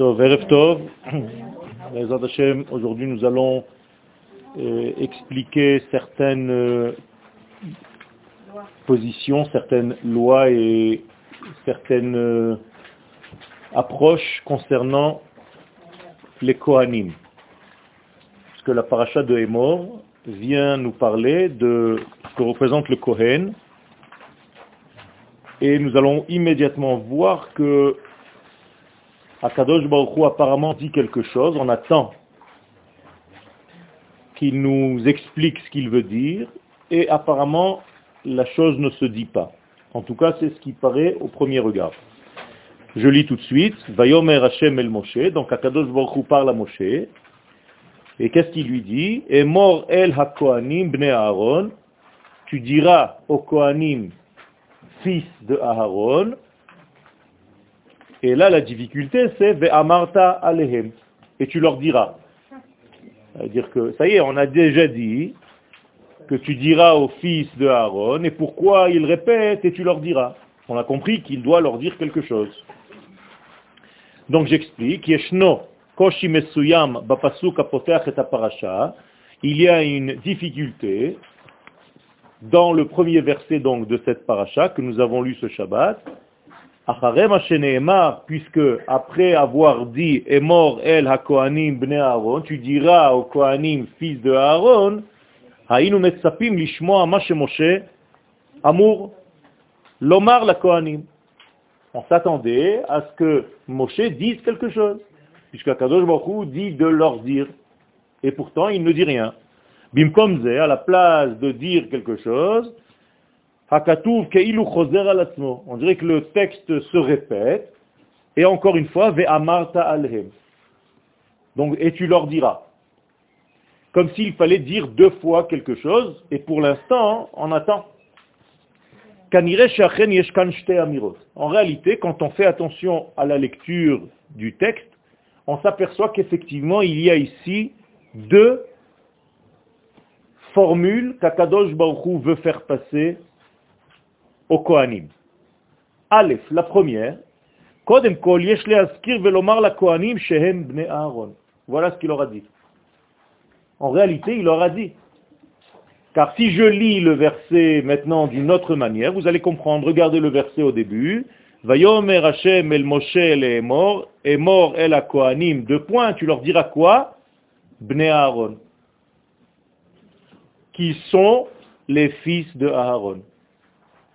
Aujourd'hui, nous allons euh, expliquer certaines euh, positions, certaines lois et certaines euh, approches concernant les Kohanim. Parce que la paracha de Hémor vient nous parler de ce que représente le Kohen. Et nous allons immédiatement voir que Akadosh Baruch apparemment dit quelque chose, on attend qu'il nous explique ce qu'il veut dire, et apparemment la chose ne se dit pas. En tout cas, c'est ce qui paraît au premier regard. Je lis tout de suite, Vayomer Hashem el Moshe, donc Akadosh Baruch parle à Moshe, et qu'est-ce qu'il lui dit? Et mort el ha-Kohanim bne Aaron, tu diras au Kohanim, fils de Aaron, et là, la difficulté, c'est Ve'amarta alehem. Et tu leur diras. C'est-à-dire que, ça y est, on a déjà dit que tu diras aux fils de Aaron, et pourquoi ils répètent, et tu leur diras. On a compris qu'il doit leur dire quelque chose. Donc j'explique, Yeshno koshi mesuyam bapasuk et il y a une difficulté dans le premier verset donc de cette paracha que nous avons lu ce Shabbat, Acharema Sheneema, puisque après avoir dit et mort El HaKohanim Bnei Aaron, tu diras au Kohanim fils de Aaron, Hainu Metsapim Lishmoa Mashe Moshe Amour Lomar la Kohanim. On s'attendait à ce que Moshe dise quelque chose, puisqu'Akadosh Baruch dit de leur dire, et pourtant il ne dit rien. Bimkomze, à la place de dire quelque chose, on dirait que le texte se répète, et encore une fois, et tu leur diras. Comme s'il fallait dire deux fois quelque chose, et pour l'instant, on attend. En réalité, quand on fait attention à la lecture du texte, on s'aperçoit qu'effectivement, il y a ici deux formules qu'Akadosh Baruch veut faire passer au Kohanim. Aleph, la première. Voilà ce qu'il aura dit. En réalité, il aura dit. Car si je lis le verset maintenant d'une autre manière, vous allez comprendre. Regardez le verset au début. Vayomer Hashem el Moshe el Emor, Emor el Kohanim. Deux points, tu leur diras quoi? Bne Aaron. Qui sont les fils de Aaron.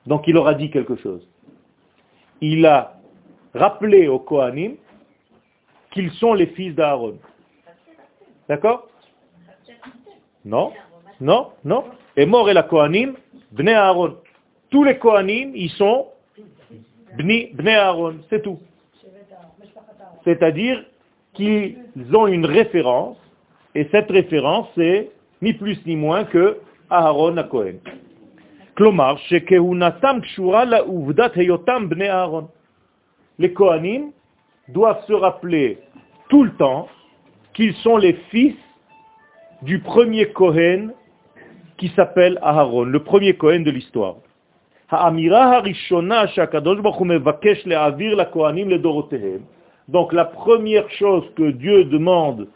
Donc il aura dit quelque chose. Il a rappelé aux Kohanim qu'ils sont les fils d'Aaron. D'accord? Non, non, non. Et mort et la Kohanim, Bnei Aaron. Tous les Kohanim, ils sont Bnei, Aaron, c'est tout. C'est-à-dire qu'ils ont une référence, et cette référence, c'est ni plus ni moins que Aaron à Les Kohanim doivent se rappeler tout le temps qu'ils sont les fils du premier Kohen qui s'appelle Aharon, le premier Kohen de l'histoire. Donc la première chose que Dieu demande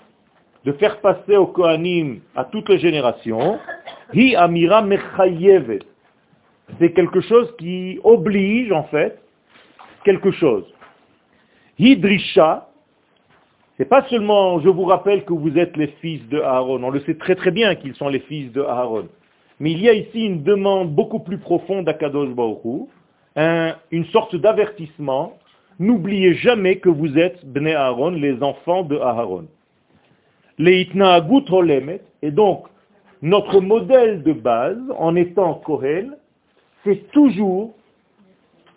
de faire passer aux Kohanim à toutes les générations, hi amira mechayevet c'est quelque chose qui oblige en fait quelque chose. Hidrisha, c'est pas seulement je vous rappelle que vous êtes les fils de Aaron, on le sait très très bien qu'ils sont les fils de Aaron. Mais il y a ici une demande beaucoup plus profonde à Kadosh Baruch une sorte d'avertissement. N'oubliez jamais que vous êtes Bnei Aaron, les enfants de Aaron. Et donc, notre modèle de base, en étant Kohen, c'est toujours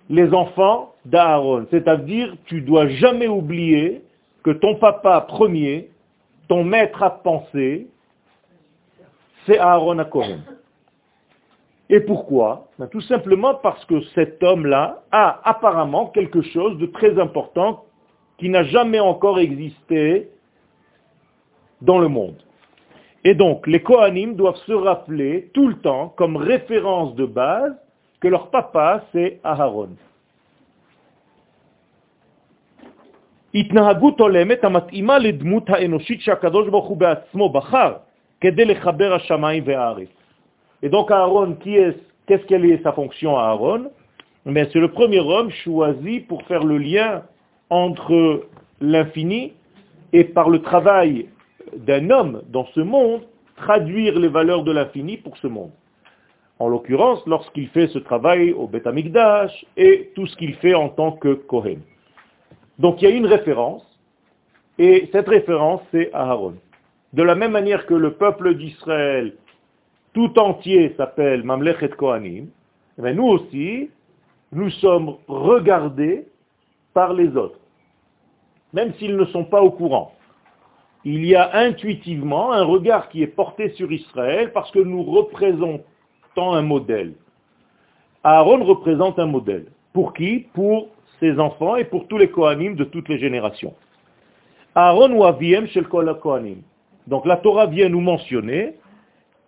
les enfants d'Aaron. C'est-à-dire, tu dois jamais oublier que ton papa premier, ton maître à penser, c'est Aaron à. Et pourquoi? Ben, Tout simplement parce que cet homme-là a apparemment quelque chose de très important qui n'a jamais encore existé dans le monde. Et donc, les Kohanim doivent se rappeler tout le temps, comme référence de base, que leur papa, c'est Aharon. התנהגות הולמת המתאימה לדמות האנושית שהקדוש ברוך הוא בעצמו בחר כדי לחבר השמיים והארץ. Et donc Aaron, qui est, qu'est-ce qu'elle est sa fonction à Aaron Mais c'est le premier homme choisi pour faire le lien entre l'infini et par le travail d'un homme dans ce monde, traduire les valeurs de l'infini pour ce monde. En l'occurrence, lorsqu'il fait ce travail au Beth Amikdash et tout ce qu'il fait en tant que Kohen. Donc il y a une référence, et cette référence, c'est Aaron. De la même manière que le peuple d'Israël tout entier s'appelle Mamlechet Kohanim, eh nous aussi, nous sommes regardés par les autres, même s'ils ne sont pas au courant. Il y a intuitivement un regard qui est porté sur Israël parce que nous représentons un modèle. Aaron représente un modèle. Pour qui? Pour ses enfants et pour tous les Kohanim de toutes les générations. Aaron ou Aviem shel kol Kohanim. Donc la Torah vient nous mentionner,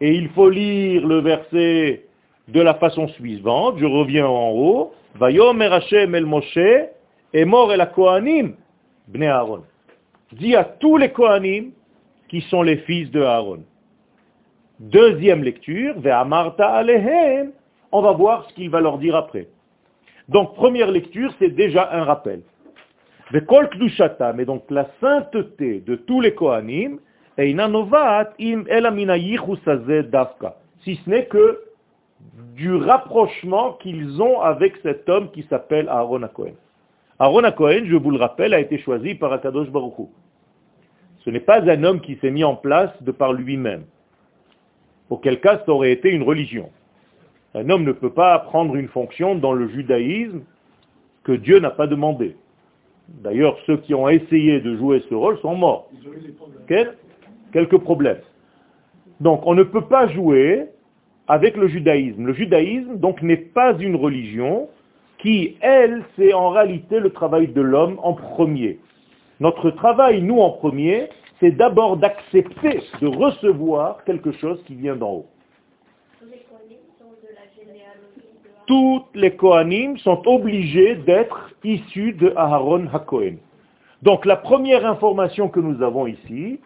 et il faut lire le verset de la façon suivante, je reviens en haut, Vayomer Hashem el Moshe, et mort el Kohanim, bne Aaron. Dit à tous les Kohanim qui sont les fils de Aaron. Deuxième lecture, alehem, on va voir ce qu'il va leur dire après. Donc, première lecture, c'est déjà un rappel. Mais donc la sainteté de tous les Kohanim, si ce n'est que du rapprochement qu'ils ont avec cet homme qui s'appelle Aaron Cohen. Aaron Cohen, je vous le rappelle, a été choisi par Akadosh Baruch Ce n'est pas un homme qui s'est mis en place de par lui-même. Auquel cas, ça aurait été une religion. Un homme ne peut pas prendre une fonction dans le judaïsme que Dieu n'a pas demandé. D'ailleurs, ceux qui ont essayé de jouer ce rôle sont morts. Quelques problèmes. Donc, on ne peut pas jouer avec le judaïsme. Le judaïsme, donc, n'est pas une religion qui, elle, c'est en réalité le travail de l'homme en premier. Notre travail, nous, en premier, c'est d'abord d'accepter de recevoir quelque chose qui vient d'en haut. toutes les Kohanim sont obligés d'être issus de Aharon HaKohen. Donc la première information que nous avons ici,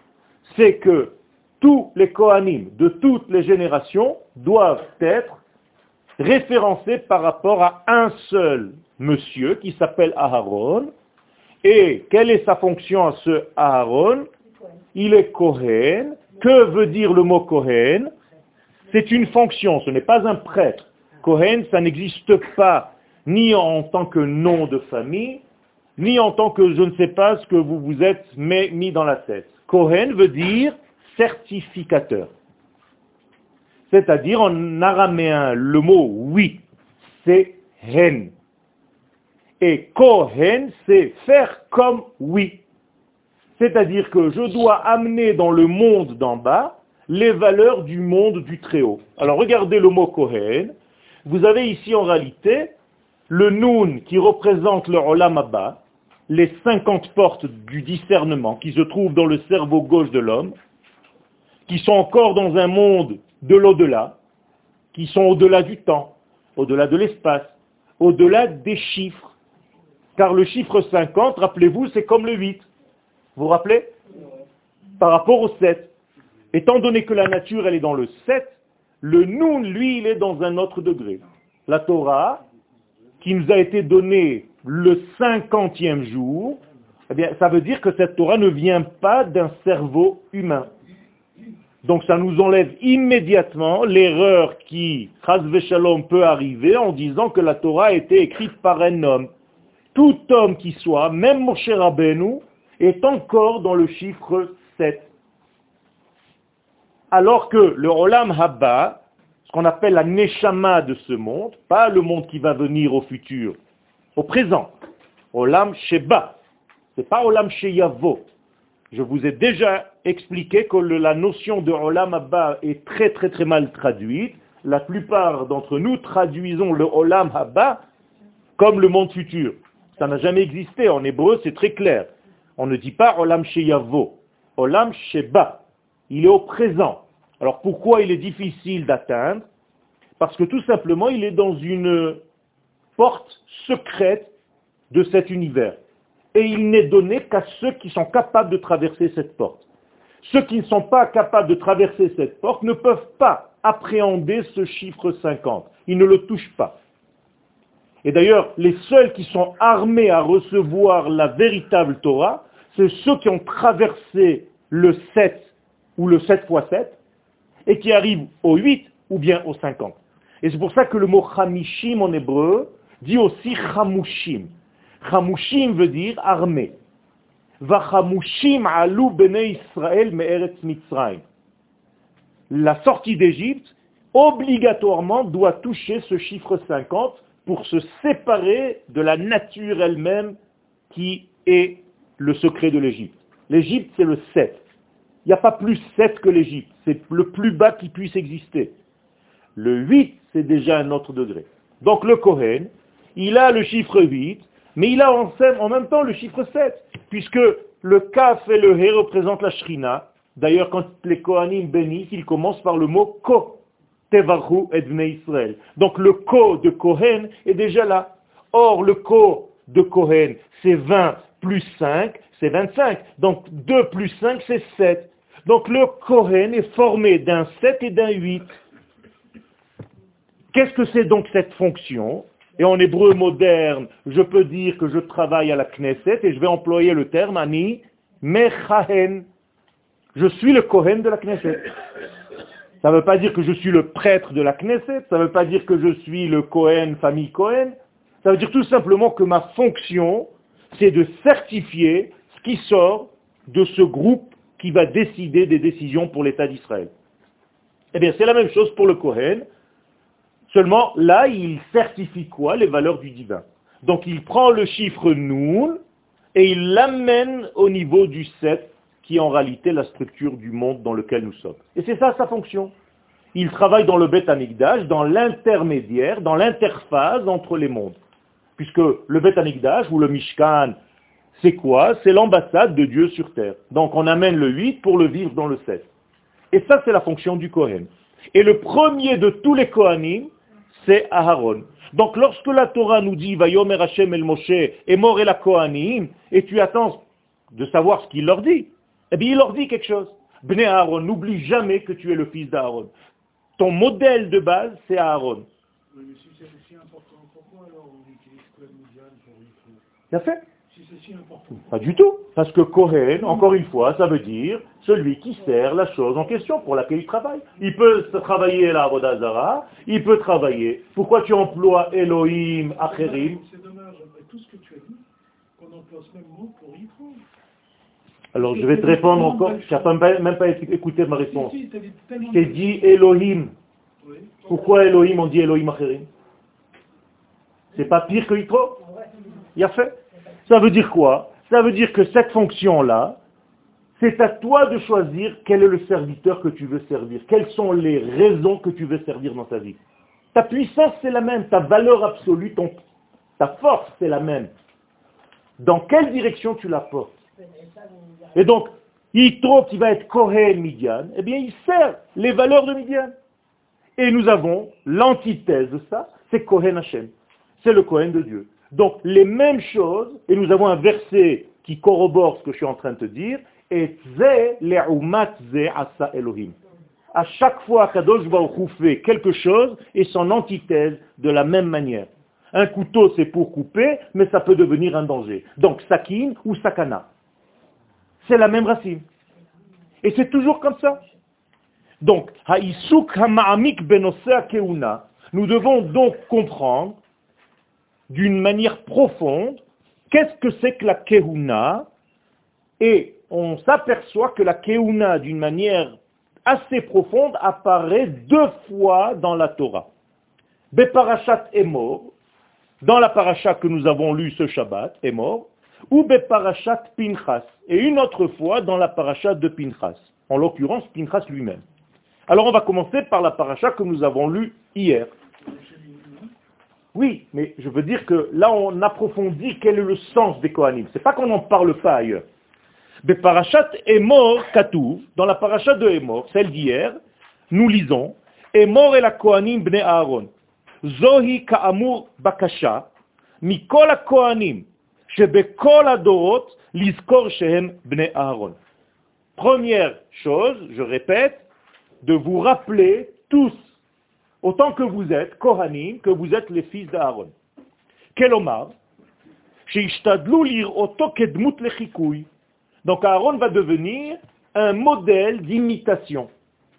c'est que tous les Kohanim de toutes les générations doivent être référencés par rapport à un seul monsieur qui s'appelle Aharon. Et quelle est sa fonction à ce Aharon Il est Kohen. Que veut dire le mot Kohen? C'est une fonction, ce n'est pas un prêtre. Kohen, ça n'existe pas ni en tant que nom de famille, ni en tant que je ne sais pas ce que vous vous êtes mis dans la tête. Kohen veut dire certificateur. C'est-à-dire en araméen, le mot oui, c'est hen. Et Kohen, c'est faire comme oui. C'est-à-dire que je dois amener dans le monde d'en bas les valeurs du monde du Très-Haut. Alors regardez le mot Kohen, vous avez ici en réalité le Noun qui représente le Olam Abba, les 50 portes du discernement qui se trouvent dans le cerveau gauche de l'homme, qui sont encore dans un monde de l'au-delà, qui sont au-delà du temps, au-delà de l'espace, au-delà des chiffres. Car le chiffre 50, rappelez-vous, c'est comme le 8. Vous vous rappelez Par rapport au 7. Étant donné que la nature, elle est dans le 7, le Noun, lui, il est dans un autre degré. La Torah, qui nous a été donnée le cinquantième jour, eh bien, ça veut dire que cette Torah ne vient pas d'un cerveau humain. Donc ça nous enlève immédiatement l'erreur qui, Shalom, peut arriver en disant que la Torah a été écrite par un homme. Tout homme qui soit, même Moshe Rabbeinu, est encore dans le chiffre 7 alors que le Olam Habba, ce qu'on appelle la Neshama de ce monde, pas le monde qui va venir au futur, au présent, Olam Sheba, c'est pas Olam Sheyavo. Je vous ai déjà expliqué que la notion de Olam Habba est très très très mal traduite. La plupart d'entre nous traduisons le Olam Habba comme le monde futur. Ça n'a jamais existé. En hébreu, c'est très clair. On ne dit pas Olam Sheyavo. Olam Sheba. Il est au présent. Alors pourquoi il est difficile d'atteindre? Parce que tout simplement, il est dans une porte secrète de cet univers. et il n'est donné qu'à ceux qui sont capables de traverser cette porte. Ceux qui ne sont pas capables de traverser cette porte ne peuvent pas appréhender ce chiffre 50. Ils ne le touchent pas. Et d'ailleurs, les seuls qui sont armés à recevoir la véritable Torah, c'est ceux qui ont traversé le 7 ou le 7 x 7 et qui arrivent au 8 ou bien au 50. Et c'est pour ça que le mot chamishim en hébreu dit aussi chamushim. Chamushim veut dire armé. alu Israël. La sortie d'Égypte, obligatoirement, doit toucher ce chiffre 50 pour se séparer de la nature elle-même qui est le secret de l'Égypte. L'Égypte, c'est le 7. Il n'y a pas plus 7 que l'Égypte. C'est le plus bas qui puisse exister. Le 8, c'est déjà un autre degré. Donc le Kohen, il a le chiffre 8, mais il a en même temps le chiffre 7, puisque le Kaf et le He représentent la Shrina. D'ailleurs, quand les Kohanim bénissent, ils commencent par le mot Ko, Tevachu et Israël. Donc le Ko de Kohen est déjà là. Or, le Ko de Kohen, c'est 20 plus 5, c'est 25. Donc 2 plus 5, c'est 7. Donc le Kohen est formé d'un 7 et d'un 8. Qu'est-ce que c'est donc cette fonction? Et en hébreu moderne, je peux dire que je travaille à la Knesset et je vais employer le terme ani mechahen. Je suis le Kohen de la Knesset. Ça ne veut pas dire que je suis le prêtre de la Knesset, ça ne veut pas dire que je suis le Kohen, famille Kohen. Ça veut dire tout simplement que ma fonction, c'est de certifier ce qui sort de ce groupe qui va décider des décisions pour l'État d'Israël. Eh bien, c'est la même chose pour le Kohen, seulement là, il certifie quoi Les valeurs du divin? Donc, il prend le chiffre Noun et il l'amène au niveau du 7, qui est en réalité la structure du monde dans lequel nous sommes. Et c'est ça sa fonction. Il travaille dans le Beth Amikdash, dans l'intermédiaire, dans l'interface entre les mondes. Puisque le Beth Amikdash ou le Mishkan c'est quoi? C'est l'ambassade de Dieu sur terre. Donc on amène le 8 pour le vivre dans le 7. Et ça, c'est la fonction du Kohen. Et le premier de tous les Kohanim, c'est Aharon. Donc lorsque la Torah nous dit Vayomer Hashem el Moshe et mort et la Kohanim, et tu attends de savoir ce qu'il leur dit, eh bien il leur dit quelque chose. Bnei Aaron, n'oublie jamais que tu es le fils d'Aaron. Ton modèle de base, c'est Aaron. Oui, mais si c'est aussi important, pourquoi alors on utilise pour fait pas du tout. Parce que Kohen, encore une fois, ça veut dire celui qui sert la chose en question pour laquelle il travaille. Il peut travailler la Vodazara, il peut travailler. Pourquoi tu emploies Elohim, Acherim C'est dommage, après tout ce que tu as dit, qu'on emploie ce même mot pour Yitro. Alors je vais te répondre encore, tu n'as même pas écouté ma réponse. Je t'ai dit Elohim. Pourquoi Elohim, on dit Elohim Acherim? C'est pas pire que Yitro? Il a fait? Ça veut dire quoi? Ça veut dire que cette fonction-là, c'est à toi de choisir quel est le serviteur que tu veux servir, quelles sont les raisons que tu veux servir dans ta vie. Ta puissance, c'est la même, ta valeur absolue, ton, ta force, c'est la même. Dans quelle direction tu la portes? Et donc, Yitro qui va être Kohen Midian, eh bien il sert les valeurs de Midian. Et nous avons l'antithèse de ça, c'est Kohen Hashem. C'est le Kohen de Dieu. Donc les mêmes choses, et nous avons un verset qui corrobore ce que je suis en train de te dire, et ze asa Elohim. À chaque fois qu'Adosh Baruch fait quelque chose et son antithèse de la même manière. Un couteau, c'est pour couper, mais ça peut devenir un danger. Donc, sakin ou sakana. C'est la même racine. Et c'est toujours comme ça. Donc, nous devons donc comprendre d'une manière profonde qu'est-ce que c'est que la Kehuna et on s'aperçoit que la Kehuna d'une manière assez profonde apparaît deux fois dans la Torah. Beparashat est mort, dans la paracha que nous avons lue ce Shabbat, est mort, ou Beparashat Pinchas, et une autre fois dans la paracha de Pinchas, en l'occurrence Pinchas lui-même. Alors on va commencer par la paracha que nous avons lue hier. Oui, mais je veux dire que là, on approfondit quel est le sens des Kohanim. C'est pas qu'on n'en parle pas ailleurs. Mais parachat Emor Katou, dans la parachat de Emor, celle d'hier, nous lisons, Emor et la Kohanim bne Aaron. Zohi ka'amur bakasha, mikol Kohanim, שבכל הדורות לזכור שהם בני אהרון. Première chose, je répète, de vous rappeler tous, autant que vous êtes, Kohanim, que vous êtes les fils d'Aaron. Kelomar, donc Aaron va devenir un modèle d'imitation.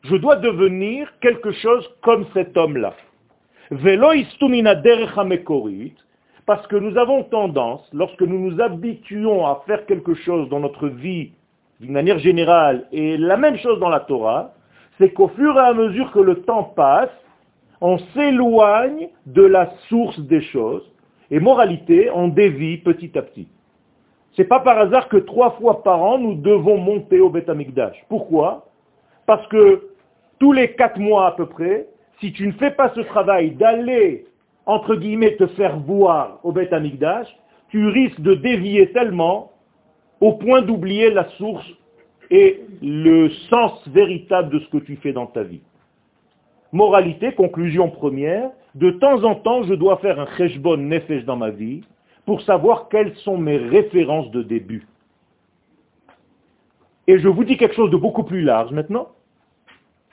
Je dois devenir quelque chose comme cet homme-là. parce que nous avons tendance, lorsque nous nous habituons à faire quelque chose dans notre vie d'une manière générale, et la même chose dans la Torah, c'est qu'au fur et à mesure que le temps passe, on s'éloigne de la source des choses, et moralité, on dévie petit à petit. C'est pas par hasard que trois fois par an, nous devons monter au Beth Amikdash. Pourquoi? Parce que tous les quatre mois à peu près, si tu ne fais pas ce travail d'aller, entre guillemets, te faire voir au Beth Amikdash, tu risques de dévier tellement au point d'oublier la source et le sens véritable de ce que tu fais dans ta vie. Moralité, conclusion première, de temps en temps, je dois faire un cheshbon nefesh dans ma vie pour savoir quelles sont mes références de début. Et je vous dis quelque chose de beaucoup plus large maintenant.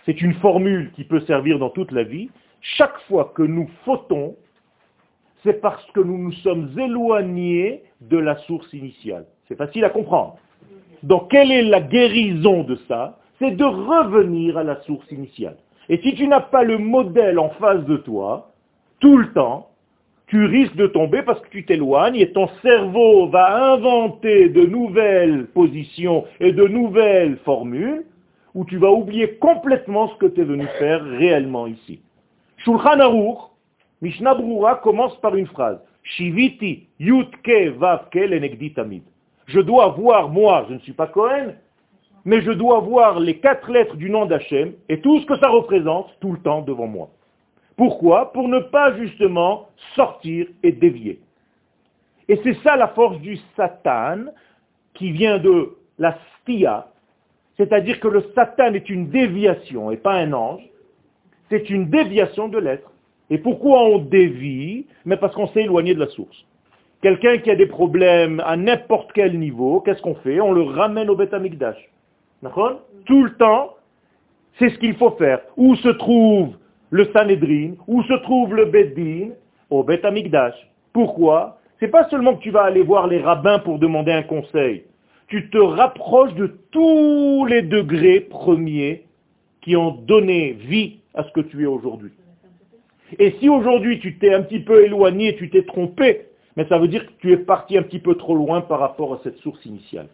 C'est une formule qui peut servir dans toute la vie. Chaque fois que nous fautons, c'est parce que nous nous sommes éloignés de la source initiale. C'est facile à comprendre. Donc quelle est la guérison de ça? C'est de revenir à la source initiale. Et si tu n'as pas le modèle en face de toi, tout le temps, tu risques de tomber parce que tu t'éloignes et ton cerveau va inventer de nouvelles positions et de nouvelles formules où tu vas oublier complètement ce que tu es venu faire réellement ici. Shulchan Aruch, Mishnah Brura commence par une phrase. Shiviti yutke vavke tamid. Je dois voir, moi, je ne suis pas Cohen, mais je dois voir les quatre lettres du nom d'Hachem et tout ce que ça représente tout le temps devant moi. Pourquoi? Pour ne pas justement sortir et dévier. Et c'est ça la force du Satan qui vient de la stia, c'est-à-dire que le Satan est une déviation et pas un ange, c'est une déviation de l'être. Et pourquoi on dévie Mais parce qu'on s'est éloigné de la source. Quelqu'un qui a des problèmes à n'importe quel niveau, qu'est-ce qu'on fait? On le ramène au Beth Amikdash. Tout le temps, c'est ce qu'il faut faire. Où se trouve le Sanhedrin, où se trouve le Beddin Au Beth Amikdash. Pourquoi? C'est pas seulement que tu vas aller voir les rabbins pour demander un conseil. Tu te rapproches de tous les degrés premiers qui ont donné vie à ce que tu es aujourd'hui. Et si aujourd'hui tu t'es un petit peu éloigné, tu t'es trompé, mais ça veut dire que tu es parti un petit peu trop loin par rapport à cette source initiale.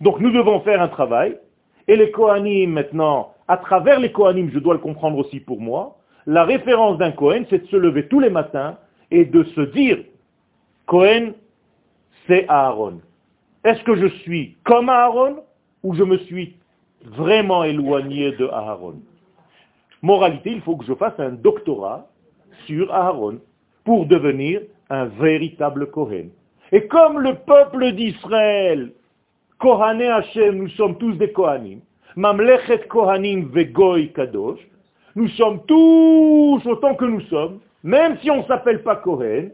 Donc nous devons faire un travail, et les Kohanim maintenant, à travers les Kohanim, je dois le comprendre aussi pour moi, la référence d'un Kohen, c'est de se lever tous les matins et de se dire, Kohen, c'est Aaron. Est-ce que je suis comme Aaron ou je me suis vraiment éloigné de Aaron? Moralité, il faut que je fasse un doctorat sur Aaron pour devenir un véritable Kohen. Et comme le peuple d'Israël, Kohané Hashem, nous sommes tous des Kohanim, Mamlechet Kohanim Vegoy Kadosh, nous sommes tous autant que nous sommes, même si on ne s'appelle pas Kohen,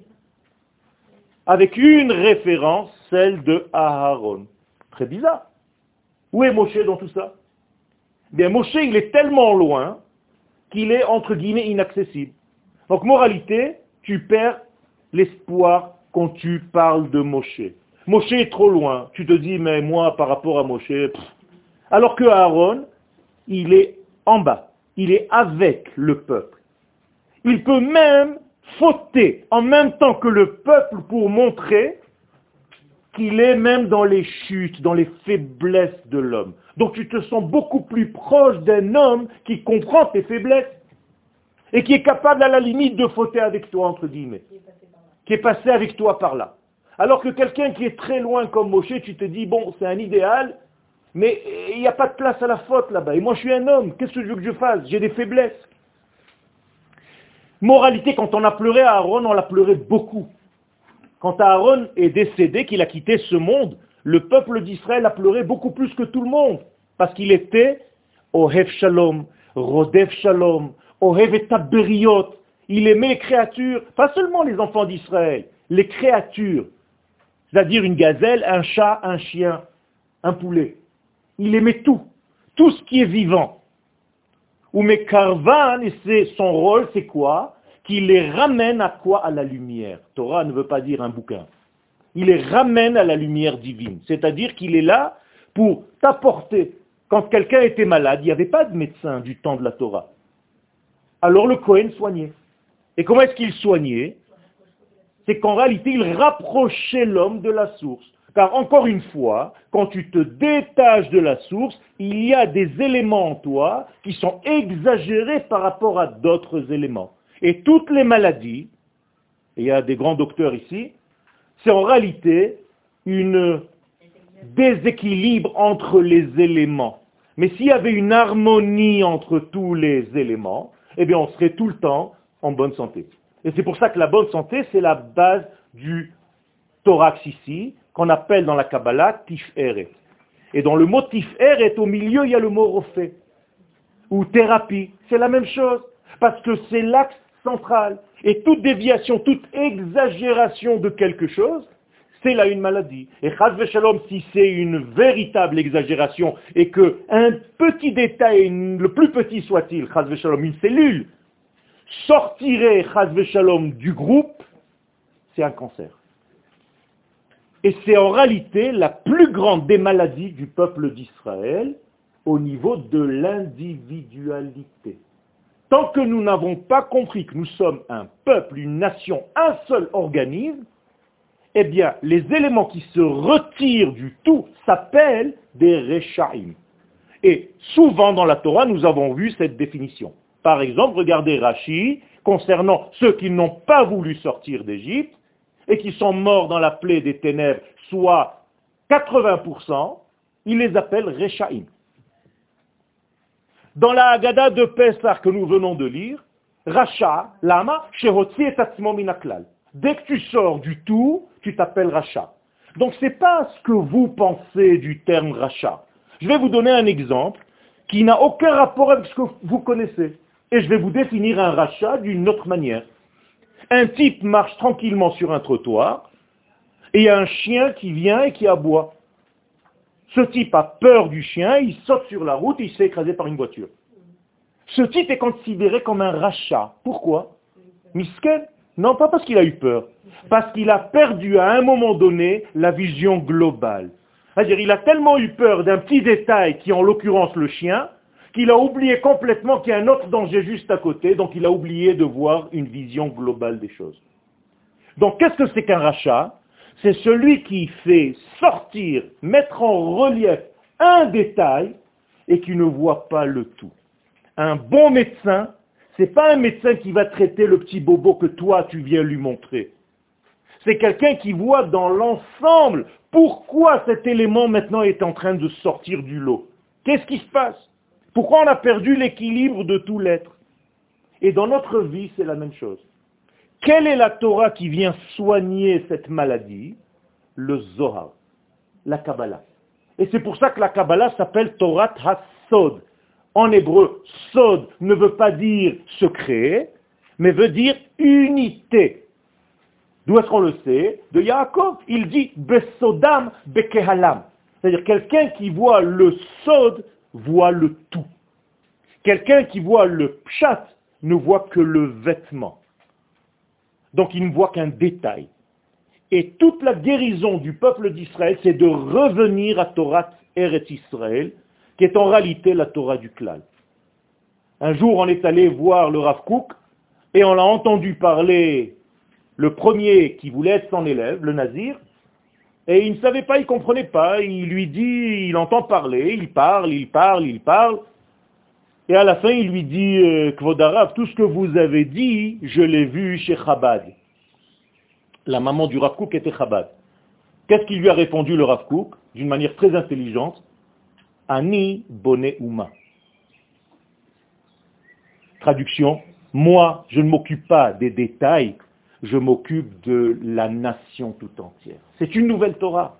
avec une référence, celle de Aaron. Très bizarre. Où est Moshe dans tout ça? Bien, Moshe, il est tellement loin qu'il est, entre guillemets, inaccessible. Donc, moralité, tu perds l'espoir quand tu parles de Moshe. Moshe est trop loin. Tu te dis, mais moi, par rapport à Moshe, alors que Aaron, il est en bas. Il est avec le peuple. Il peut même fauter en même temps que le peuple pour montrer qu'il est même dans les chutes, dans les faiblesses de l'homme. Donc tu te sens beaucoup plus proche d'un homme qui comprend tes faiblesses et qui est capable à la limite de fauter avec toi, entre guillemets qui est passé avec toi par là. Alors que quelqu'un qui est très loin comme Moshe, tu te dis, bon, c'est un idéal, mais il n'y a pas de place à la faute là-bas. Et moi, je suis un homme. Qu'est-ce que je veux que je fasse? J'ai des faiblesses. Moralité, quand on a pleuré à Aaron, on l'a pleuré beaucoup. Quand Aaron est décédé, qu'il a quitté ce monde, le peuple d'Israël a pleuré beaucoup plus que tout le monde. Parce qu'il était Ohev Shalom, Rodef Shalom, Ohev et il aimait les créatures, pas seulement les enfants d'Israël, les créatures. c'est-à-dire une gazelle, un chat, un chien, un poulet. Il aimait tout, tout ce qui est vivant. Ou mais Karvan, c'est son rôle, c'est quoi? Qu'il les ramène à quoi? À la lumière. Torah ne veut pas dire un bouquin. Il les ramène à la lumière divine. C'est-à-dire qu'il est là pour t'apporter. Quand quelqu'un était malade, il n'y avait pas de médecin du temps de la Torah. Alors le Cohen soignait. Et comment est-ce qu'il soignait? C'est qu'en réalité, il rapprochait l'homme de la source. Car encore une fois, quand tu te détaches de la source, il y a des éléments en toi qui sont exagérés par rapport à d'autres éléments. Et toutes les maladies, il y a des grands docteurs ici, c'est en réalité une déséquilibre entre les éléments. Mais s'il y avait une harmonie entre tous les éléments, eh bien on serait tout le temps en bonne santé. Et c'est pour ça que la bonne santé, c'est la base du thorax ici, qu'on appelle dans la Kabbalah Tiferet. Et dans le mot Tiferet, au milieu, il y a le mot refait, ou thérapie. C'est la même chose, parce que c'est l'axe central. Et toute déviation, toute exagération de quelque chose, c'est là une maladie. Et Chaz Shalom, si c'est une véritable exagération, et que un petit détail, le plus petit soit-il, Chaz Shalom, une cellule, sortirait Chaz Shalom du groupe, c'est un cancer. Et c'est en réalité la plus grande des maladies du peuple d'Israël au niveau de l'individualité. Tant que nous n'avons pas compris que nous sommes un peuple, une nation, un seul organisme, eh bien, les éléments qui se retirent du tout s'appellent des Rechaim. Et souvent dans la Torah, nous avons vu cette définition. Par exemple, regardez Rashi, concernant ceux qui n'ont pas voulu sortir d'Égypte, et qui sont morts dans la plaie des ténèbres, soit 80%, il les appelle Rechaim. Dans la Haggadah de Pessah que nous venons de lire, Racha, Lama, Shehotzi et Minaklal. Dès que tu sors du tout, tu t'appelles Racha. Donc ce n'est pas ce que vous pensez du terme Racha. Je vais vous donner un exemple qui n'a aucun rapport avec ce que vous connaissez. Et je vais vous définir un rachat d'une autre manière. Un type marche tranquillement sur un trottoir et il y a un chien qui vient et qui aboie. Ce type a peur du chien, il saute sur la route il s'est écrasé par une voiture. Ce type est considéré comme un rachat. Pourquoi? Misken Non, pas parce qu'il a eu peur. Parce qu'il a perdu à un moment donné la vision globale. C'est-à-dire, il a tellement eu peur d'un petit détail qui, en l'occurrence, le chien, qu'il a oublié complètement qu'il y a un autre danger juste à côté, donc il a oublié de voir une vision globale des choses. Donc qu'est-ce que c'est qu'un rachat? C'est celui qui fait sortir, mettre en relief un détail et qui ne voit pas le tout. Un bon médecin, c'est pas un médecin qui va traiter le petit bobo que toi tu viens lui montrer. C'est quelqu'un qui voit dans l'ensemble pourquoi cet élément maintenant est en train de sortir du lot. Qu'est-ce qui se passe? Pourquoi on a perdu l'équilibre de tout l'être? Et dans notre vie, c'est la même chose. Quelle est la Torah qui vient soigner cette maladie? Le Zohar, la Kabbalah. Et c'est pour ça que la Kabbalah s'appelle Torah HaSod. En hébreu, Sod ne veut pas dire secret, mais veut dire unité. D'où est-ce qu'on le sait? De Yaakov. Il dit Besodam Bekehalam. C'est-à-dire quelqu'un qui voit le Sod voit le tout. Quelqu'un qui voit le pshat ne voit que le vêtement. Donc il ne voit qu'un détail. Et toute la guérison du peuple d'Israël, c'est de revenir à Torah Eretz Israël, qui est en réalité la Torah du Klal. Un jour, on est allé voir le Rav Kook, et on l'a entendu parler, le premier qui voulait être son élève, le Nazir, et il ne savait pas, il ne comprenait pas. Il lui dit, il entend parler, il parle, il parle, il parle. Et à la fin, il lui dit, euh, tout ce que vous avez dit, je l'ai vu chez Chabad. La maman du Rav était Chabad. Qu'est-ce qu'il lui a répondu le Rav D'une manière très intelligente. Ani Boné Uma. Traduction. Moi, je ne m'occupe pas des détails je m'occupe de la nation tout entière. C'est une nouvelle Torah.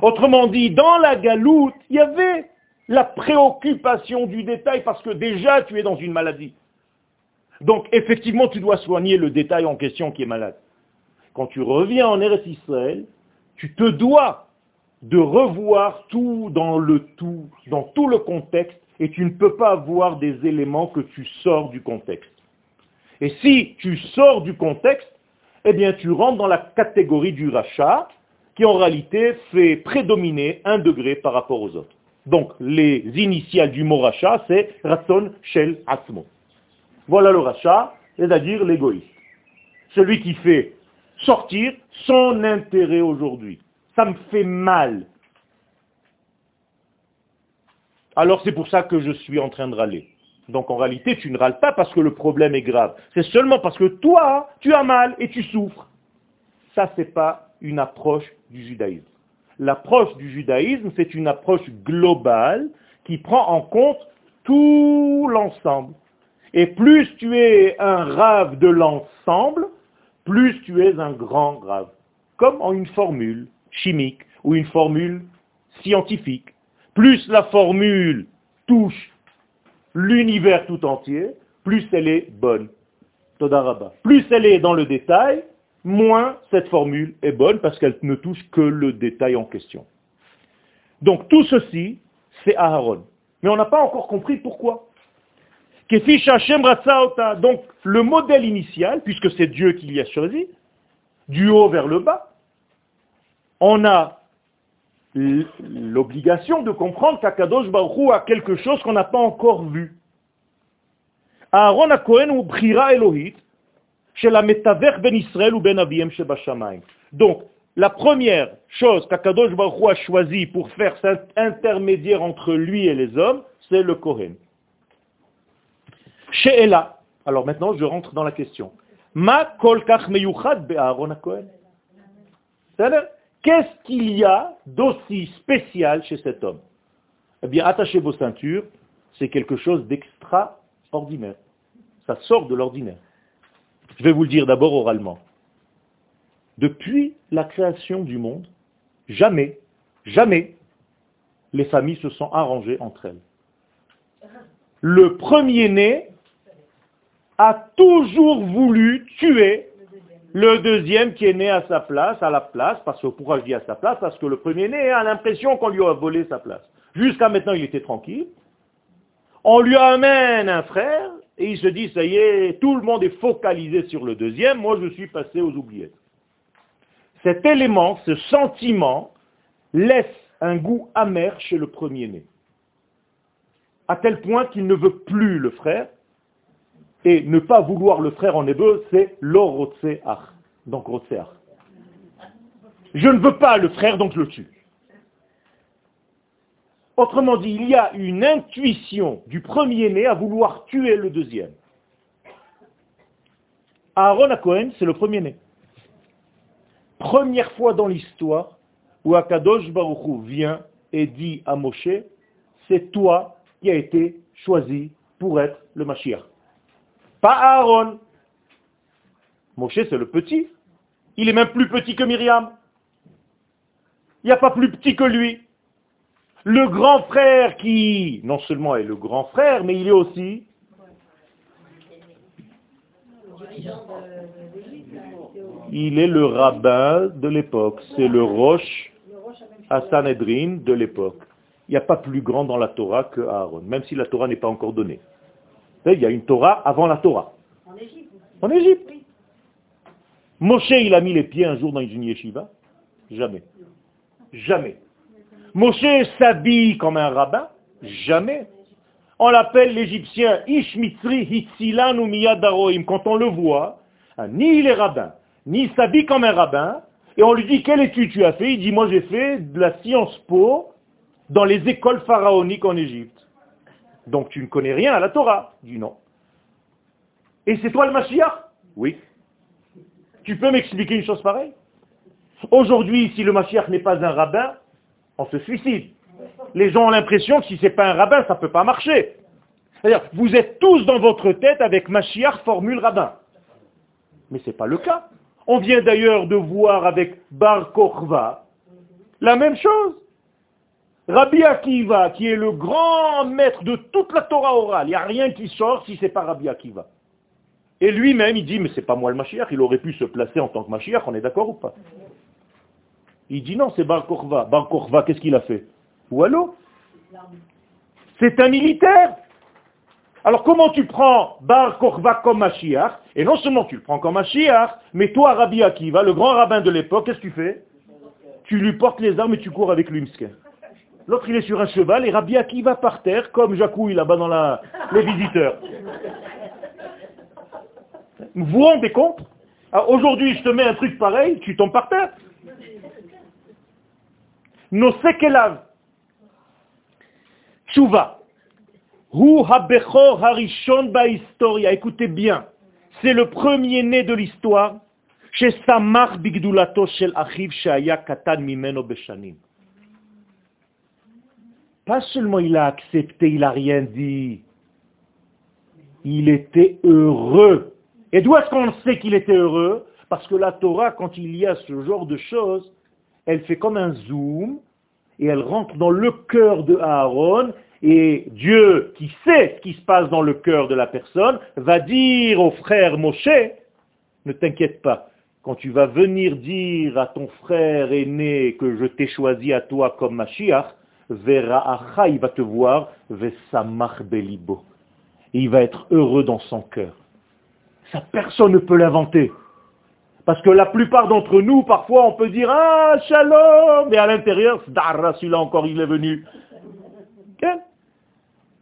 Autrement dit, dans la galoute, il y avait la préoccupation du détail parce que déjà tu es dans une maladie. Donc effectivement, tu dois soigner le détail en question qui est malade. Quand tu reviens en Eretz Israël, Tu te dois de revoir tout dans le tout, dans tout le contexte, et tu ne peux pas avoir des éléments que tu sors du contexte. Et si tu sors du contexte, eh bien tu rentres dans la catégorie du rachat, qui en réalité fait prédominer un degré par rapport aux autres. Donc les initiales du mot rachat, c'est Ratson Shel Atzmo. Voilà le rachat, c'est-à-dire l'égoïste. Celui qui fait sortir son intérêt aujourd'hui. Ça me fait mal. Alors c'est pour ça que je suis en train de râler. Donc en réalité, tu ne râles pas parce que le problème est grave. C'est seulement parce que toi, tu as mal et tu souffres. Ça, n'est pas une approche du judaïsme. L'approche du judaïsme, c'est une approche globale qui prend en compte tout l'ensemble. Et plus tu es un rave de l'ensemble, plus tu es un grand rave. Comme en une formule chimique ou une formule scientifique. Plus la formule touche l'univers tout entier, plus elle est bonne. Todaraba. Plus elle est dans le détail, moins cette formule est bonne parce qu'elle ne touche que le détail en question. Donc tout ceci, c'est Aaron. Mais on n'a pas encore compris pourquoi. Donc le modèle initial, puisque c'est Dieu qui l'y a choisi, du haut vers le bas, on a l'obligation de comprendre qu'Akadosh Baruch a quelque chose qu'on n'a pas encore vu. Aaron a Kohen ou Brira Elohit, Donc, la première chose qu'Akadosh Baruch a choisi pour faire cet intermédiaire entre lui et les hommes, c'est le Kohen. Chez Ella. Alors maintenant, je rentre dans la question. Ma kol kach meyuchad Kohen. Qu'est-ce qu'il y a d'aussi spécial chez cet homme? Eh bien, attachez vos ceintures, c'est quelque chose d'extraordinaire. Ça sort de l'ordinaire. Je vais vous le dire d'abord oralement. Depuis la création du monde, jamais, jamais, les familles se sont arrangées entre elles. Le premier-né a toujours voulu tuer le deuxième qui est né à sa place, à la place, parce que pourquoi je à sa place Parce que le premier-né a l'impression qu'on lui a volé sa place. Jusqu'à maintenant, il était tranquille. On lui amène un frère, et il se dit, ça y est, tout le monde est focalisé sur le deuxième, moi je suis passé aux oubliettes. Cet élément, ce sentiment, laisse un goût amer chez le premier-né. À tel point qu'il ne veut plus le frère, et ne pas vouloir le frère en hébreu, c'est l'orotseach. Donc rotseach. Je ne veux pas le frère, donc le tue. Autrement dit, il y a une intuition du premier-né à vouloir tuer le deuxième. Aaron à Cohen, c'est le premier-né. Première fois dans l'histoire où Akadosh Baruchou vient et dit à Moshe, c'est toi qui as été choisi pour être le Mashiach. Pas Aaron. Moshe, c'est le petit. Il est même plus petit que Myriam. Il n'y a pas plus petit que lui. Le grand frère qui, non seulement est le grand frère, mais il est aussi il est le rabbin de l'époque. C'est le Roche à Sanhedrin de l'époque. Il n'y a pas plus grand dans la Torah que Aaron, même si la Torah n'est pas encore donnée. Il y a une Torah avant la Torah. En Égypte. En Égypte. Moshe, il a mis les pieds un jour dans une yeshiva Jamais. Jamais. Moshe s'habille comme un rabbin? Jamais. On l'appelle l'Égyptien Ishmitri Hitzilan ou Miyadaroim. Quand on le voit, hein, ni il est rabbin, ni il s'habille comme un rabbin, et on lui dit quelle étude tu as fait? Il dit moi j'ai fait de la science po dans les écoles pharaoniques en Égypte. Donc tu ne connais rien à la Torah. Il dit non. Et c'est toi le Mashiach? Oui. Tu peux m'expliquer une chose pareille? Aujourd'hui, si le Mashiach n'est pas un rabbin, se suicide. Les gens ont l'impression que si ce n'est pas un rabbin, ça ne peut pas marcher. Vous êtes tous dans votre tête avec Mashiach formule rabbin. Mais ce n'est pas le cas. On vient d'ailleurs de voir avec Bar Korva la même chose. Rabbi Akiva, qui est le grand maître de toute la Torah orale, il n'y a rien qui sort si ce n'est pas Rabbi Akiva. Et lui-même, il dit, mais c'est pas moi le Mashiach, il aurait pu se placer en tant que Mashiach, on est d'accord ou pas? Il dit non, c'est Bar Korva. Bar Korva, qu'est-ce qu'il a fait Ou allô C'est un militaire. Alors comment tu prends Bar Korva comme Mashiach Et non seulement tu le prends comme Mashiach, mais toi, Rabbi Akiva, le grand rabbin de l'époque, qu'est-ce que tu fais Tu lui portes les armes et tu cours avec lui, L'autre, il est sur un cheval et Rabbi Akiva par terre, comme Jacouille là-bas dans la... les visiteurs. Vous vous rendez compte? Aujourd'hui, je te mets un truc pareil, tu tombes par terre. Nos sekelav. Tchouva. Hu habechor harishon ba historia. Écoutez bien. C'est le premier né de l'histoire. Samach bigdulato shel achiv shaya katan mimeno beshanim. Pas seulement il a accepté, il n'a rien dit. Il était heureux. Et d'où est-ce qu'on sait qu'il était heureux? Parce que la Torah, quand il y a ce genre de choses, elle fait comme un zoom et elle rentre dans le cœur de Aaron et Dieu, qui sait ce qui se passe dans le cœur de la personne, va dire au frère Moshe, ne t'inquiète pas, quand tu vas venir dire à ton frère aîné que je t'ai choisi à toi comme Mashiach, Vera il va te voir, Vesamach Belibo. il va être heureux dans son cœur. Ça, personne ne peut l'inventer. Parce que la plupart d'entre nous, parfois, on peut dire Ah, shalom Mais à l'intérieur, celui-là encore, il est venu.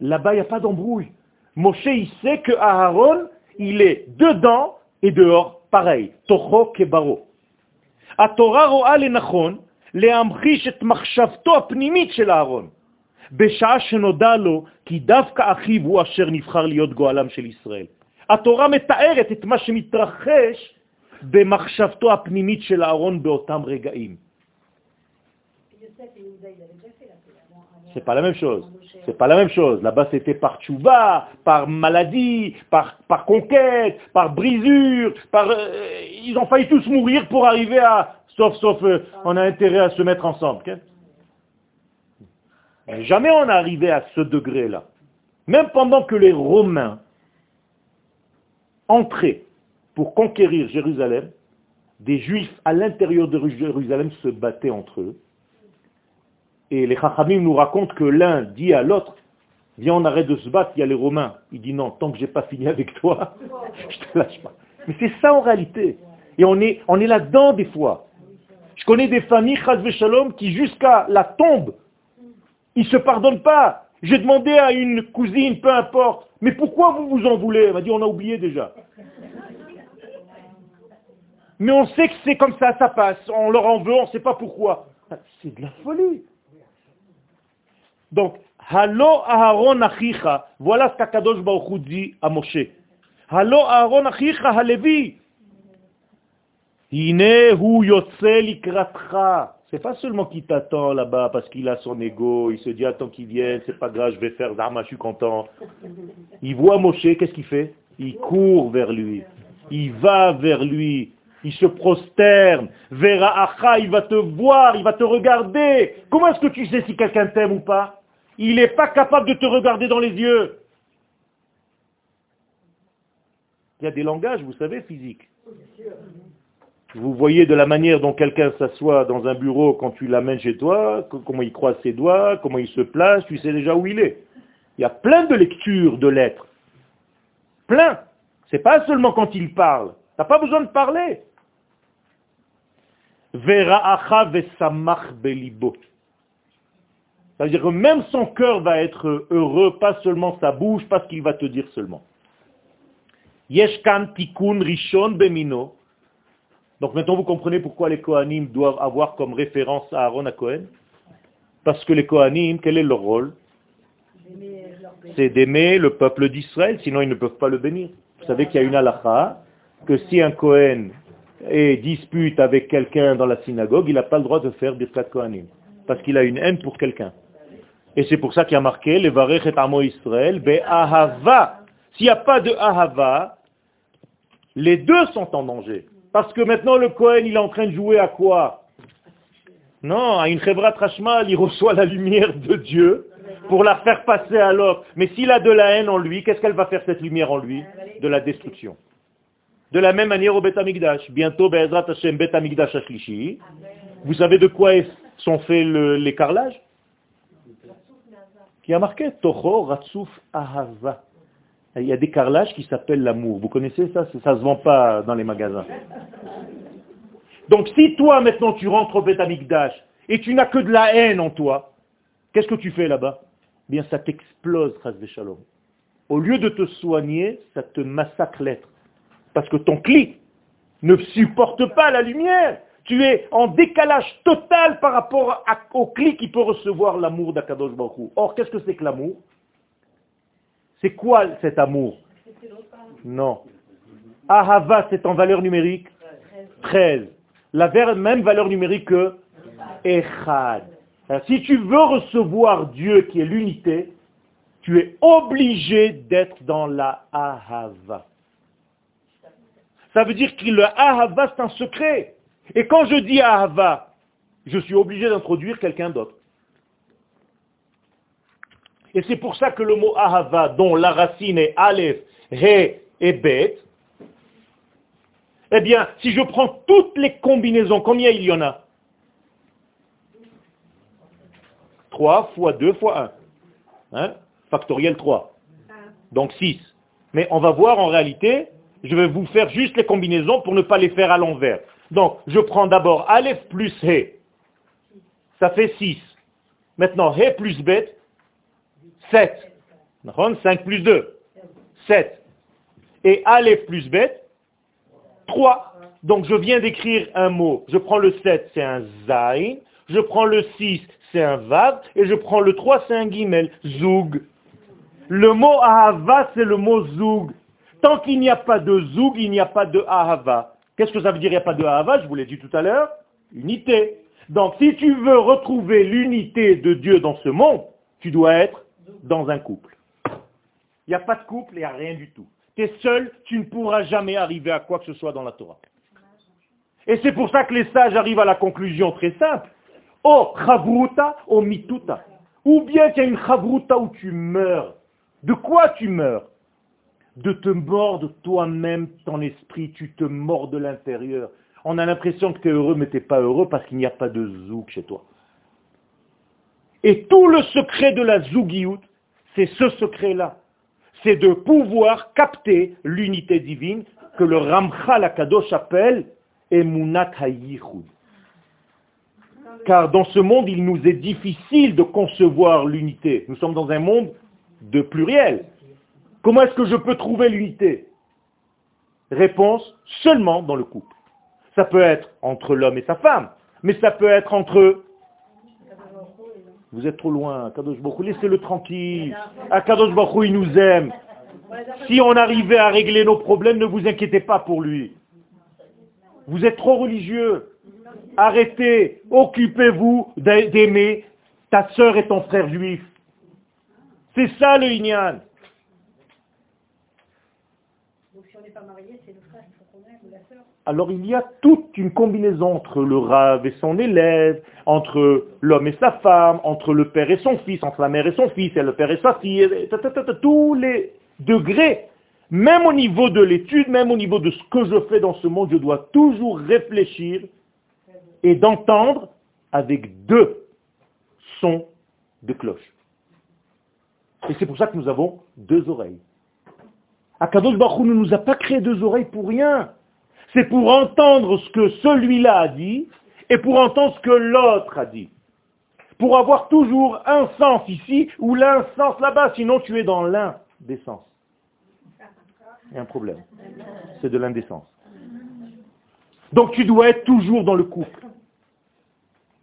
Là-bas, il n'y a pas d'embrouille. Moshe, il sait que Aaron, il est dedans et dehors, pareil. Toho kebaro. Torah ro'a le nachon, להמחיש את מחשבתו הפנימית של אהרון, בשעה שנודע לו כי דווקא אחיו הוא אשר נבחר להיות גואלם של ישראל. התורה מתארת את מה שמתרחש במחשבתו הפנימית של אהרון באותם רגעים. C'est pas la même chose. C'est pas la même chose. Là-bas, c'était par tchouva, par maladie, par, par conquête, par brisure, par, euh, ils ont failli tous mourir pour arriver à, sauf, sauf, euh, on a intérêt à se mettre ensemble. Jamais on est arrivé à ce degré-là. Même pendant que les Romains entraient pour conquérir Jérusalem, des Juifs à l'intérieur de Jérusalem se battaient entre eux. Et les Chachamim nous racontent que l'un dit à l'autre, viens on arrête de se battre, il y a les Romains. Il dit non, tant que j'ai pas fini avec toi, je te lâche pas. Mais c'est ça en réalité. Et on est, on est là-dedans des fois. Je connais des familles, Shalom, qui jusqu'à la tombe, ils ne se pardonnent pas. J'ai demandé à une cousine, peu importe, mais pourquoi vous vous en voulez? Elle m'a dit, on a oublié déjà. Mais on sait que c'est comme ça, ça passe. On leur en veut, on ne sait pas pourquoi. C'est de la folie. Donc, Halo Aharon Achicha, voilà ce qu'Akadosh Baruch dit à Moshe. Halo Aharon Achicha Halevi, c'est pas seulement qu'il t'attend là-bas parce qu'il a son ego, il se dit attends qu'il vienne, c'est pas grave, je vais faire Zama, je suis content. Il voit Moshe, qu'est-ce qu'il fait? Il court vers lui, il va vers lui, il se prosterne, verra Acha, il va te voir, il va te regarder. Comment est-ce que tu sais si quelqu'un t'aime ou pas? Il n'est pas capable de te regarder dans les yeux. Il y a des langages, vous savez, physiques. Vous voyez de la manière dont quelqu'un s'assoit dans un bureau quand tu l'amènes chez toi, comment il croise ses doigts, comment il se place, tu sais déjà où il est. Il y a plein de lectures de lettres. Plein. C'est pas seulement quand il parle. Tu n'as pas besoin de parler. Belibo. C'est-à-dire que même son cœur va être heureux, pas seulement sa bouche, pas ce qu'il va te dire seulement. Yeshkan tikun rishon bemino. Donc maintenant vous comprenez pourquoi les Kohanim doivent avoir comme référence à Aaron à Cohen. Parce que les Kohanim, quel est leur rôle? C'est d'aimer le peuple d'Israël, sinon ils ne peuvent pas le bénir. Vous savez qu'il y a une halakha, que si un Kohen est dispute avec quelqu'un dans la synagogue, il n'a pas le droit de faire Birkat Kohanim. Parce qu'il a une haine pour quelqu'un. Et c'est pour ça qu'il y a marqué, le Varech Amo Israël, Ahava. S'il n'y a pas de Ahava, les deux sont en danger. Parce que maintenant le Cohen, il est en train de jouer à quoi? Non, à une Chevrat Rashmal, il reçoit la lumière de Dieu pour la faire passer à l'autre. Mais s'il a de la haine en lui, qu'est-ce qu'elle va faire cette lumière en lui? De la destruction. De la même manière au Bet Bientôt, Be'ezrat Hashem Bet Amigdash Ashlishi. Vous savez de quoi sont faits les carrelages Qui a marqué? Toho Ratsouf Ahava. Il y a des carrelages qui s'appellent l'amour. Vous connaissez ça? Ça ne se vend pas dans les magasins. Donc si toi maintenant tu rentres au Betamikdash et tu n'as que de la haine en toi, qu'est-ce que tu fais là-bas? Eh Bien ça t'explose, Shalom. Au lieu de te soigner, ça te massacre l'être. Parce que ton clic ne supporte pas la lumière. Tu es en décalage total par rapport au clic qui peut recevoir l'amour d'Akadosh Baruch Or, qu'est-ce que c'est que l'amour? C'est quoi cet amour? Non. Ahava, c'est en valeur numérique? 13. La même valeur numérique que Echad. Si tu veux recevoir Dieu qui est l'unité, tu es obligé d'être dans la Ahava. Ça veut dire que le Ahava, c'est un secret. Et quand je dis Ahava, je suis obligé d'introduire quelqu'un d'autre. Et c'est pour ça que le mot Ahava, dont la racine est Aleph, He et Bet, eh bien, si je prends toutes les combinaisons, combien il y en a? 3 fois 2 fois 1. Hein? Factoriel 3. Donc 6. Mais on va voir en réalité, je vais vous faire juste les combinaisons pour ne pas les faire à l'envers. Donc, je prends d'abord Aleph plus He. Ça fait 6. Maintenant, He plus Bet, 7. 5 plus 2, 7. Et Aleph plus Bet, 3. Donc je viens d'écrire un mot. Je prends le 7, c'est un Zain. Je prends le 6, c'est un Vav. Et je prends le 3, c'est un Gimel. Zoug. Le mot Ahava, c'est le mot Zoug. Tant qu'il n'y a pas de Zoug, il n'y a pas de Ahava. Qu'est-ce que ça veut dire il n'y a pas de Ahava Je vous l'ai dit tout à l'heure. Unité. Donc si tu veux retrouver l'unité de Dieu dans ce monde, tu dois être dans un couple. Il n'y a pas de couple, il n'y a rien du tout. Tu es seul, tu ne pourras jamais arriver à quoi que ce soit dans la Torah. Et c'est pour ça que les sages arrivent à la conclusion très simple. Oh, chavruta, oh mituta. Ou bien qu'il y a une chavruta où tu meurs. De quoi tu meurs? De te mordre toi-même, ton esprit, tu te mords de l'intérieur. On a l'impression que tu es heureux, mais tu n'es pas heureux parce qu'il n'y a pas de zouk chez toi. Et tout le secret de la zougiout, c'est ce secret-là c'est de pouvoir capter l'unité divine que le Ramchal Akadosh appelle Emunat HaYichud. Car dans ce monde, il nous est difficile de concevoir l'unité. Nous sommes dans un monde de pluriel. Comment est-ce que je peux trouver l'unité? Réponse, seulement dans le couple. Ça peut être entre l'homme et sa femme, mais ça peut être entre vous êtes trop loin. Akadosh laissez-le tranquille. Akadosh Baruch il nous aime. Si on arrivait à régler nos problèmes, ne vous inquiétez pas pour lui. Vous êtes trop religieux. Arrêtez. Occupez-vous d'aimer ta sœur et ton frère juif. C'est ça le Inyan. Donc si alors il y a toute une combinaison entre le rave et son élève, entre l'homme et sa femme, entre le père et son fils, entre la mère et son fils, et le père et sa fille, tous les degrés. Même au niveau de l'étude, même au niveau de ce que je fais dans ce monde, je dois toujours réfléchir et d'entendre avec deux sons de cloche. Et c'est pour ça que nous avons deux oreilles. Akadosh Baruch ne nous a pas créé deux oreilles pour rien c'est pour entendre ce que celui-là a dit et pour entendre ce que l'autre a dit. Pour avoir toujours un sens ici ou l'un sens là-bas, sinon tu es dans l'un des sens. Il y a un problème. C'est de l'indécence. Donc tu dois être toujours dans le couple.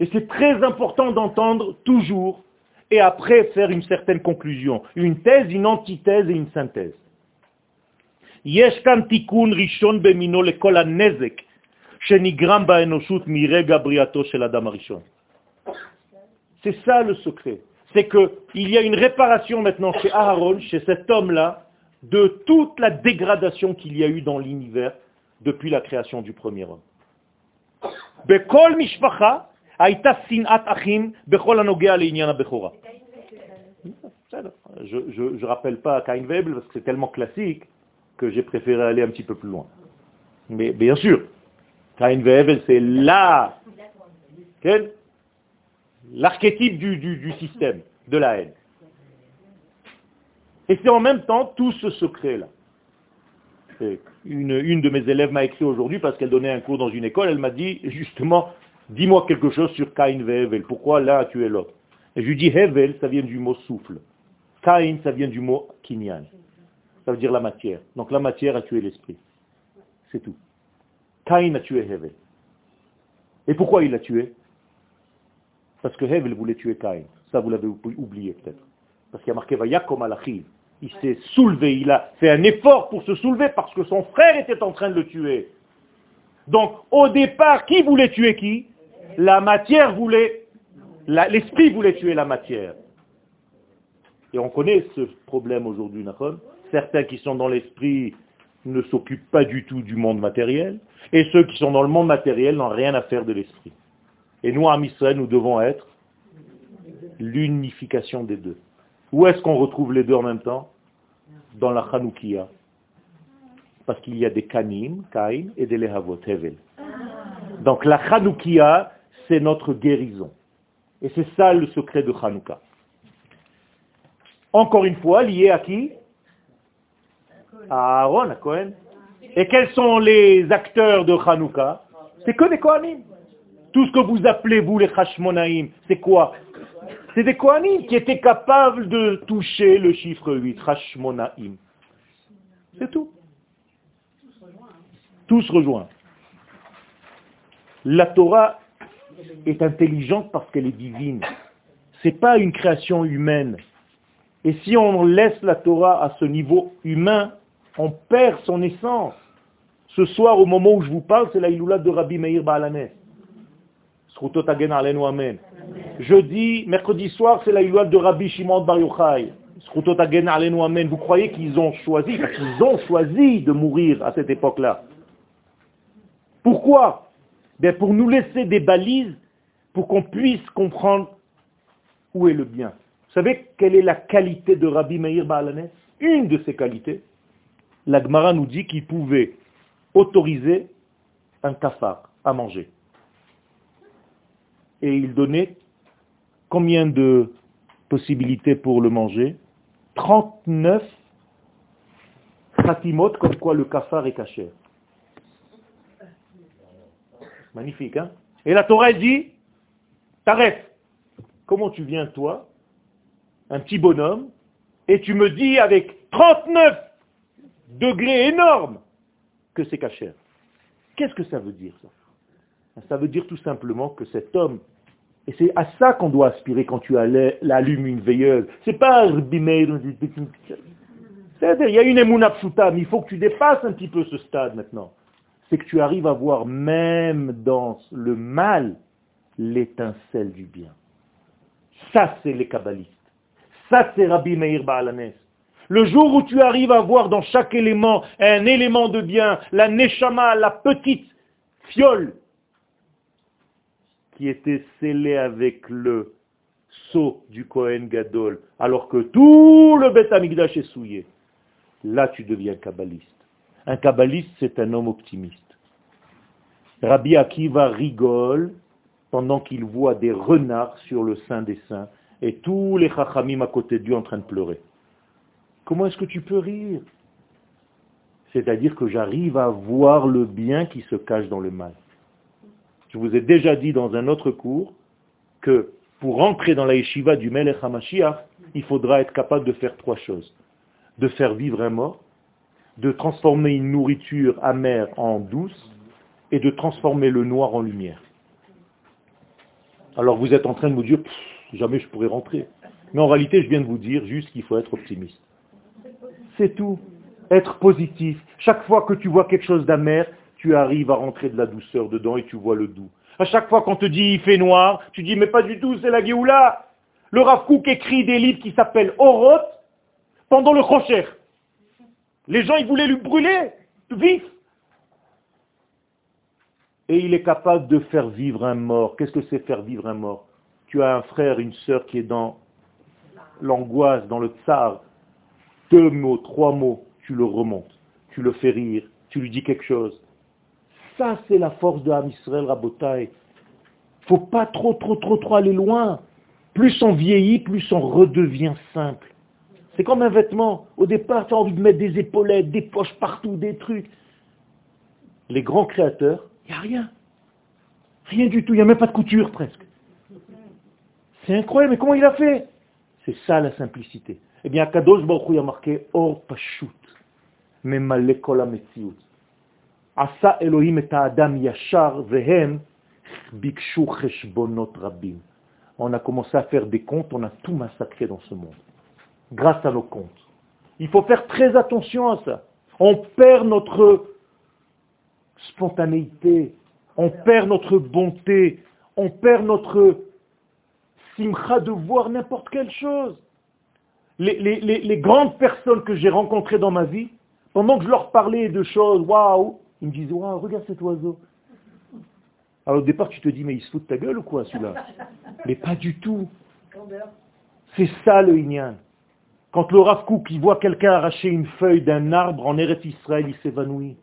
Et c'est très important d'entendre toujours et après faire une certaine conclusion. Une thèse, une antithèse et une synthèse. C'est ça le secret. C'est qu'il y a une réparation maintenant chez Aharon, chez cet homme-là, de toute la dégradation qu'il y a eu dans l'univers depuis la création du premier homme. Je ne rappelle pas Cain Webel parce que c'est tellement classique, que j'ai préféré aller un petit peu plus loin. Mais bien sûr, Cain Vevel, c'est la L'archétype du, système de la haine. Et c'est en même temps tout ce secret-là. Une, une, de mes élèves m'a écrit aujourd'hui parce qu'elle donnait un cours dans une école, elle m'a dit justement, dis-moi quelque chose sur Cain et Hevel, pourquoi l'un a tué l'autre? Et je lui dis, Hevel, ça vient du mot souffle. Cain, ça vient du mot kinyan. Ça veut dire la matière. Donc la matière a tué l'esprit. C'est tout. Cain a tué Hevel. Et pourquoi il l'a tué? Parce que Hevel voulait tuer Cain. Ça, vous l'avez oublié peut-être. Parce qu'il y a marqué Vayakom Alachiv il s'est soulevé, il a fait un effort pour se soulever parce que son frère était en train de le tuer. Donc, au départ, qui voulait tuer qui? La matière voulait, l'esprit voulait tuer la matière. Et on connaît ce problème aujourd'hui, Certains qui sont dans l'esprit ne s'occupent pas du tout du monde matériel, et ceux qui sont dans le monde matériel n'ont rien à faire de l'esprit. Et nous, à Israël, nous devons être l'unification des deux. Où est-ce qu'on retrouve les deux en même temps? Dans la Hanoukia. Parce qu'il y a des Kanim, Kain, et des Lehavot, Hevel. Donc la Hanoukia, c'est notre guérison. Et c'est ça le secret de Hanouka. Encore une fois, lié à qui? Aaron, Cohen. Et quels sont les acteurs de Hanouka? C'est que des Kohanim. Tout ce que vous appelez, vous, les Hashmonaïm, c'est quoi? C'est des Kohanim qui étaient capables de toucher le chiffre 8, Hashmonaim. C'est tout. Tous rejoints. La Torah est intelligente parce qu'elle est divine. Ce n'est pas une création humaine. Et si on laisse la Torah à ce niveau humain, on perd son essence. Ce soir, au moment où je vous parle, c'est la Iloula de Rabbi Meir Baalanes. Amen. Jeudi, mercredi soir, c'est la Ilouad de Rabbi Shimon Bar Yochai. Vous croyez qu'ils ont choisi, parce qu'ils ont choisi de mourir à cette époque-là. Pourquoi? Ben Pour nous laisser des balises pour qu'on puisse comprendre où est le bien. Vous savez quelle est la qualité de Rabbi Meir Baalanes Une de ses qualités. La Gemara nous dit qu'il pouvait autoriser un cafard à manger. Et il donnait Combien de possibilités pour le manger? 39 khatimot, comme quoi le cafard est caché. Magnifique, hein? Et la Torah dit, t'arrêtes. Comment tu viens, toi, un petit bonhomme, et tu me dis avec 39 degrés énormes que c'est caché Qu'est-ce que ça veut dire, ça? Ça veut dire tout simplement que cet homme et c'est à ça qu'on doit aspirer quand tu allumes une veilleuse. C'est pas C'est-à-dire, il y a une émouna mais il faut que tu dépasses un petit peu ce stade maintenant. C'est que tu arrives à voir même dans le mal l'étincelle du bien. Ça, c'est les kabbalistes. Ça, c'est Rabbi Meir Baalanes. Le jour où tu arrives à voir dans chaque élément un élément de bien, la neshama, la petite fiole qui était scellé avec le sceau du Kohen Gadol, alors que tout le Beth Amigdash est souillé. Là, tu deviens kabbaliste. Un kabbaliste, c'est un homme optimiste. Rabbi Akiva rigole pendant qu'il voit des renards sur le sein des saints et tous les chachamim à côté de lui en train de pleurer. Comment est-ce que tu peux rire? C'est-à-dire que j'arrive à voir le bien qui se cache dans le mal. Je vous ai déjà dit dans un autre cours que pour entrer dans la yeshiva du Melech HaMashiach, il faudra être capable de faire trois choses. De faire vivre un mort, de transformer une nourriture amère en douce, et de transformer le noir en lumière. Alors vous êtes en train de vous dire, jamais je pourrais rentrer. Mais en réalité, je viens de vous dire juste qu'il faut être optimiste. C'est tout. Être positif. Chaque fois que tu vois quelque chose d'amer, tu arrives à rentrer de la douceur dedans et tu vois le doux. À chaque fois qu'on te dit il fait noir, tu dis mais pas du tout, c'est la Géoula. Le Rav écrit des livres qui s'appellent Oroth pendant le Rocher. Les gens, ils voulaient lui brûler, vif. Et il est capable de faire vivre un mort. Qu'est-ce que c'est faire vivre un mort? Tu as un frère, une sœur qui est dans l'angoisse, dans le tsar. Deux mots, trois mots, tu le remontes. Tu le fais rire, tu lui dis quelque chose. Ça, c'est la force de Ham Israël Rabotai. faut pas trop, trop, trop, trop aller loin. Plus on vieillit, plus on redevient simple. C'est comme un vêtement. Au départ, tu as envie de mettre des épaulettes, des poches partout, des trucs. Les grands créateurs, il n'y a rien. Rien du tout, il n'y a même pas de couture presque. C'est incroyable, mais comment il a fait? C'est ça la simplicité. Eh bien, marqué Or. On a commencé à faire des comptes, on a tout massacré dans ce monde. Grâce à nos comptes. Il faut faire très attention à ça. On perd notre spontanéité, on perd notre bonté, on perd notre simcha de voir n'importe quelle chose. Les, grandes personnes que j'ai rencontrées dans ma vie, pendant que je leur parlais de choses, waouh, ils me disaient, waouh, regarde cet oiseau. Alors au départ, tu te dis, mais il se fout de ta gueule ou quoi celui-là? Mais pas du tout. C'est ça le Inyan. Quand le Rav il voit quelqu'un arracher une feuille d'un arbre en Eretz Israël, il s'évanouit.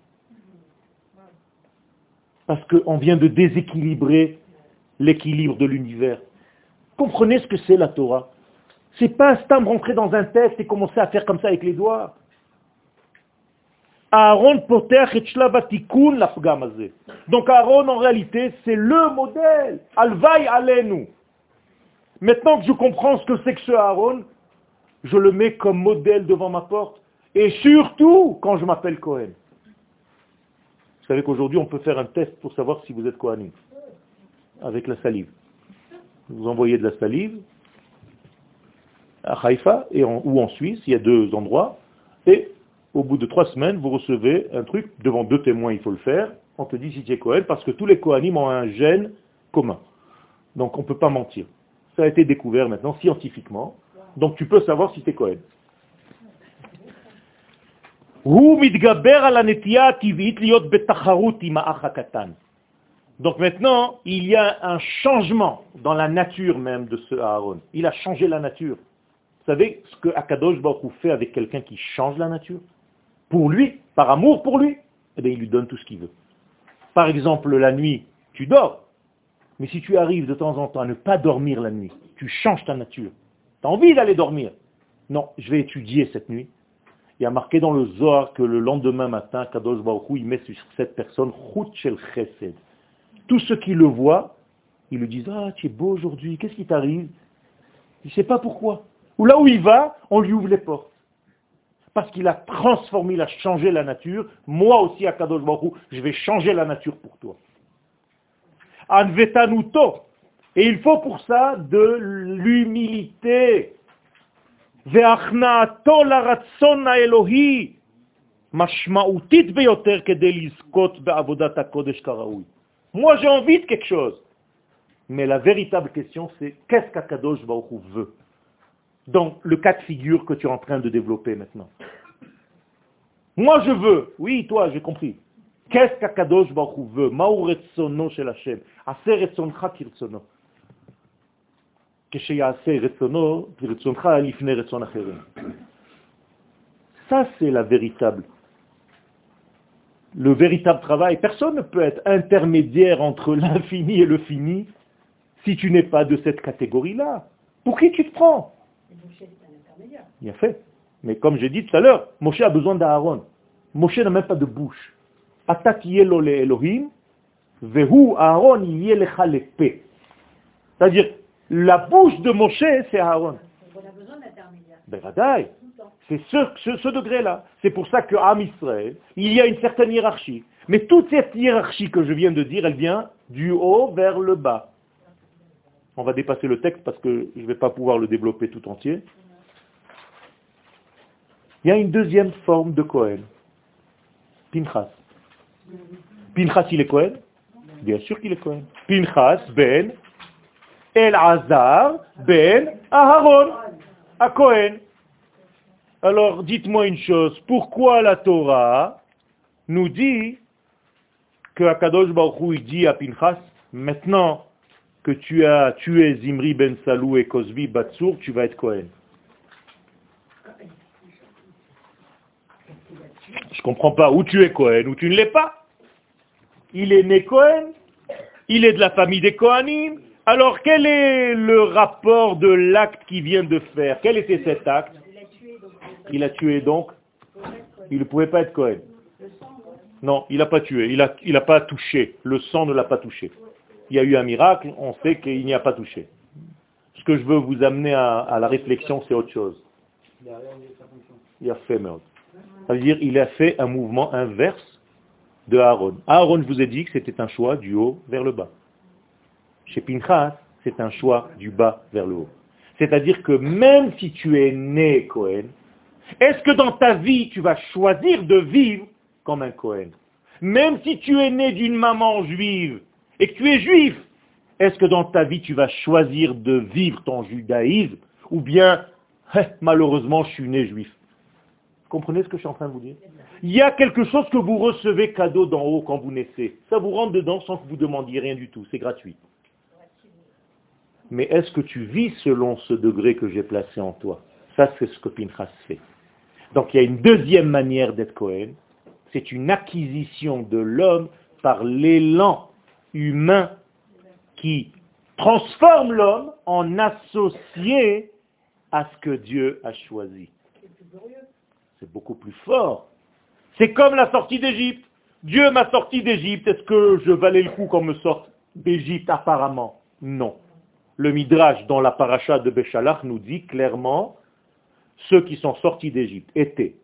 Parce qu'on vient de déséquilibrer l'équilibre de l'univers. Comprenez ce que c'est la Torah? C'est pas stam rentrer dans un texte et commencer à faire comme ça avec les doigts. Aaron poter et Donc Aaron, en réalité, c'est le modèle. Alvaï alenu. Maintenant que je comprends ce que c'est que ce Aaron, je le mets comme modèle devant ma porte. Et surtout quand je m'appelle Cohen. Vous savez qu'aujourd'hui, on peut faire un test pour savoir si vous êtes Kohanim. Avec la salive. Vous envoyez de la salive à Haïfa et ou en Suisse, il y a deux endroits, et au bout de trois semaines, vous recevez un truc, devant deux témoins il faut le faire, on te dit si tu es Kohen, parce que tous les Kohanim ont un gène commun. Donc on ne peut pas mentir. Ça a été découvert maintenant scientifiquement, donc tu peux savoir si tu es Kohen. Donc maintenant, il y a un changement dans la nature même de ce Aaron. Il a changé la nature. Vous savez ce que Akadosh Baruch fait avec quelqu'un qui change la nature? Pour lui, par amour pour lui, eh bien, il lui donne tout ce qu'il veut. Par exemple, la nuit, tu dors. Mais si tu arrives de temps en temps à ne pas dormir la nuit, tu changes ta nature. Tu as envie d'aller dormir. Non, je vais étudier cette nuit. Il y a marqué dans le Zohar que le lendemain matin, Kadosh Baruch il met sur cette personne Chut Shel Chesed. Tous ceux qui le voient, ils lui disent, ah, tu es beau aujourd'hui, qu'est-ce qui t'arrive? Il ne sait pas pourquoi Ou là où il va, on lui ouvre les portes. Parce qu'il a transformé, il a changé la nature. Moi aussi, à Kadosh Baruch je vais changer la nature pour toi. Anvetanuto. Et il faut pour ça de l'humilité. Ve'achnaato laratzon Elohi. משמעותית ביותר כדי לזכות בעבודת הקודש כראוי. Moi, j'ai envie de quelque chose. Mais la véritable question, c'est qu'est-ce qu'Akadosh Baruch veut dans le cas de figure que tu es en train de développer maintenant Moi, je veux. Oui, toi, j'ai compris. Qu'est-ce qu'Akadosh Baruch veut Ma'uretsono shel Hashem. Ase retzoncha kirtsono. כשיעשה רצונו, כרצונך לפני רצון אחרים. Ça, c'est la véritable le véritable travail. Personne ne peut être intermédiaire entre l'infini et le fini si tu n'es pas de cette catégorie-là. Pour qui tu te prends Bien fait. Mais comme j'ai dit tout à l'heure, Moshe a besoin d'Aaron. Moshe n'a même pas de bouche. Elohim, vehu Aaron C'est-à-dire, la bouche de Moshe, c'est Aaron. On a besoin d'intermédiaire. C'est ce, degré-là. C'est pour ça qu'à Israël, il y a une certaine hiérarchie. Mais toute cette hiérarchie que je viens de dire, elle vient du haut vers le bas. On va dépasser le texte parce que je ne vais pas pouvoir le développer tout entier. Il y a une deuxième forme de Cohen. Pinchas. Pinchas, il est Cohen Bien sûr qu'il est Cohen. Pinchas ben El Azar ben Aharon. À Cohen. Alors dites-moi une chose, pourquoi la Torah nous dit que Akadosh Baruch dit à Pinchas, maintenant que tu as tué Zimri ben Salou et Kozbi Batsour, tu vas être Cohen. Je comprends pas où tu es Cohen, ou tu ne l'es pas. Il est né Cohen, il est de la famille des Kohanim. Alors quel est le rapport de l'acte qu'il vient de faire? Quel était cet acte? Il a tué donc Il ne pouvait pas être Kohen. Non, il n'a pas tué, il n'a pas touché. Le sang ne l'a pas touché. Il y a eu un miracle, on sait qu'il n'y a pas touché. Ce que je veux vous amener à, la réflexion, c'est autre chose. Il a fait. Ça veut dire il a fait un mouvement inverse de Aaron. Aaron, je vous ai dit que c'était un choix du haut vers le bas. Chez Pinchas, c'est un choix du bas vers le haut. C'est-à-dire que même si tu es né Cohen, est-ce que dans ta vie tu vas choisir de vivre comme un Cohen? Même si tu es né d'une maman juive et que tu es juif, est-ce que dans ta vie tu vas choisir de vivre ton judaïsme ou bien eh, malheureusement je suis né juif? Comprenez ce que je suis en train de vous dire? Il y a quelque chose que vous recevez cadeau d'en haut quand vous naissez. Ça vous rentre dedans sans que vous demandiez rien du tout. C'est gratuit. Mais est-ce que tu vis selon ce degré que j'ai placé en toi? Ça, c'est ce que Pinchas fait. Donc il y a une deuxième manière d'être Cohen. C'est une acquisition de l'homme par l'élan humain qui transforme l'homme en associé à ce que Dieu a choisi. C'est beaucoup plus fort. C'est comme la sortie d'Égypte. Dieu m'a sorti d'Égypte. Est-ce que je valais le coup qu'on me sorte d'Égypte? Apparemment, non. Le Midrash dans la paracha de Béchalach nous dit clairement, ceux qui sont sortis d'Égypte étaient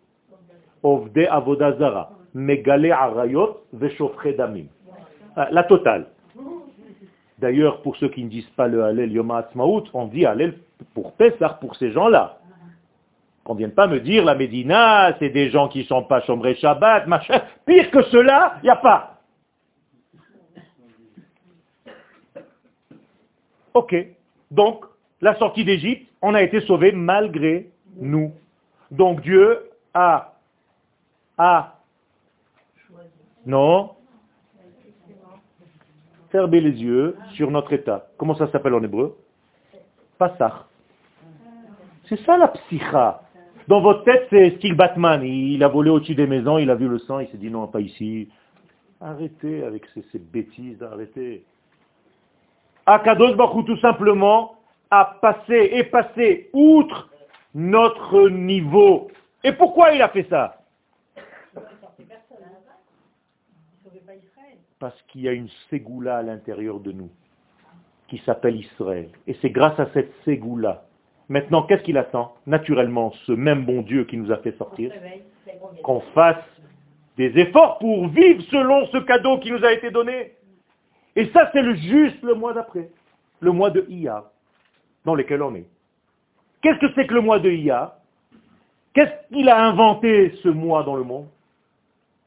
Ovde Avodazara, Megale Arayot, Damim. Ah, la totale. D'ailleurs, pour ceux qui ne disent pas le Hallel Yom Ha'atzmaut, on dit Hallel pour Pessah, pour ces gens-là. Qu'on ne vienne pas me dire la Médina, c'est des gens qui ne sont pas Shomrei Shabbat, machin. Pire que cela, il n'y a pas. Ok. Donc, la sortie d'Égypte, on a été sauvé malgré nous. Donc Dieu a, a, non, fermé les yeux sur notre état. Comment ça s'appelle en hébreu? Passach. C'est ça la psycha. Dans votre tête, c'est style Batman. Il a volé au-dessus des maisons, il a vu le sang, il s'est dit non, pas ici. Arrêtez avec ces, bêtises, arrêtez. Akadosh Baruch tout simplement a passé et passé outre notre niveau. Et pourquoi il a fait ça? Parce qu'il y a une ségoula à l'intérieur de nous qui s'appelle Israël. Et c'est grâce à cette ségoula Maintenant, qu'est-ce qu'il attend Naturellement, ce même bon Dieu qui nous a fait sortir, qu'on fasse des efforts pour vivre selon ce cadeau qui nous a été donné. Et ça, c'est le juste le mois d'après, le mois de Iyar, dans lequel on est. Qu'est-ce que c'est que le mois de Iyar Qu'est-ce qu'il a inventé ce mois dans le monde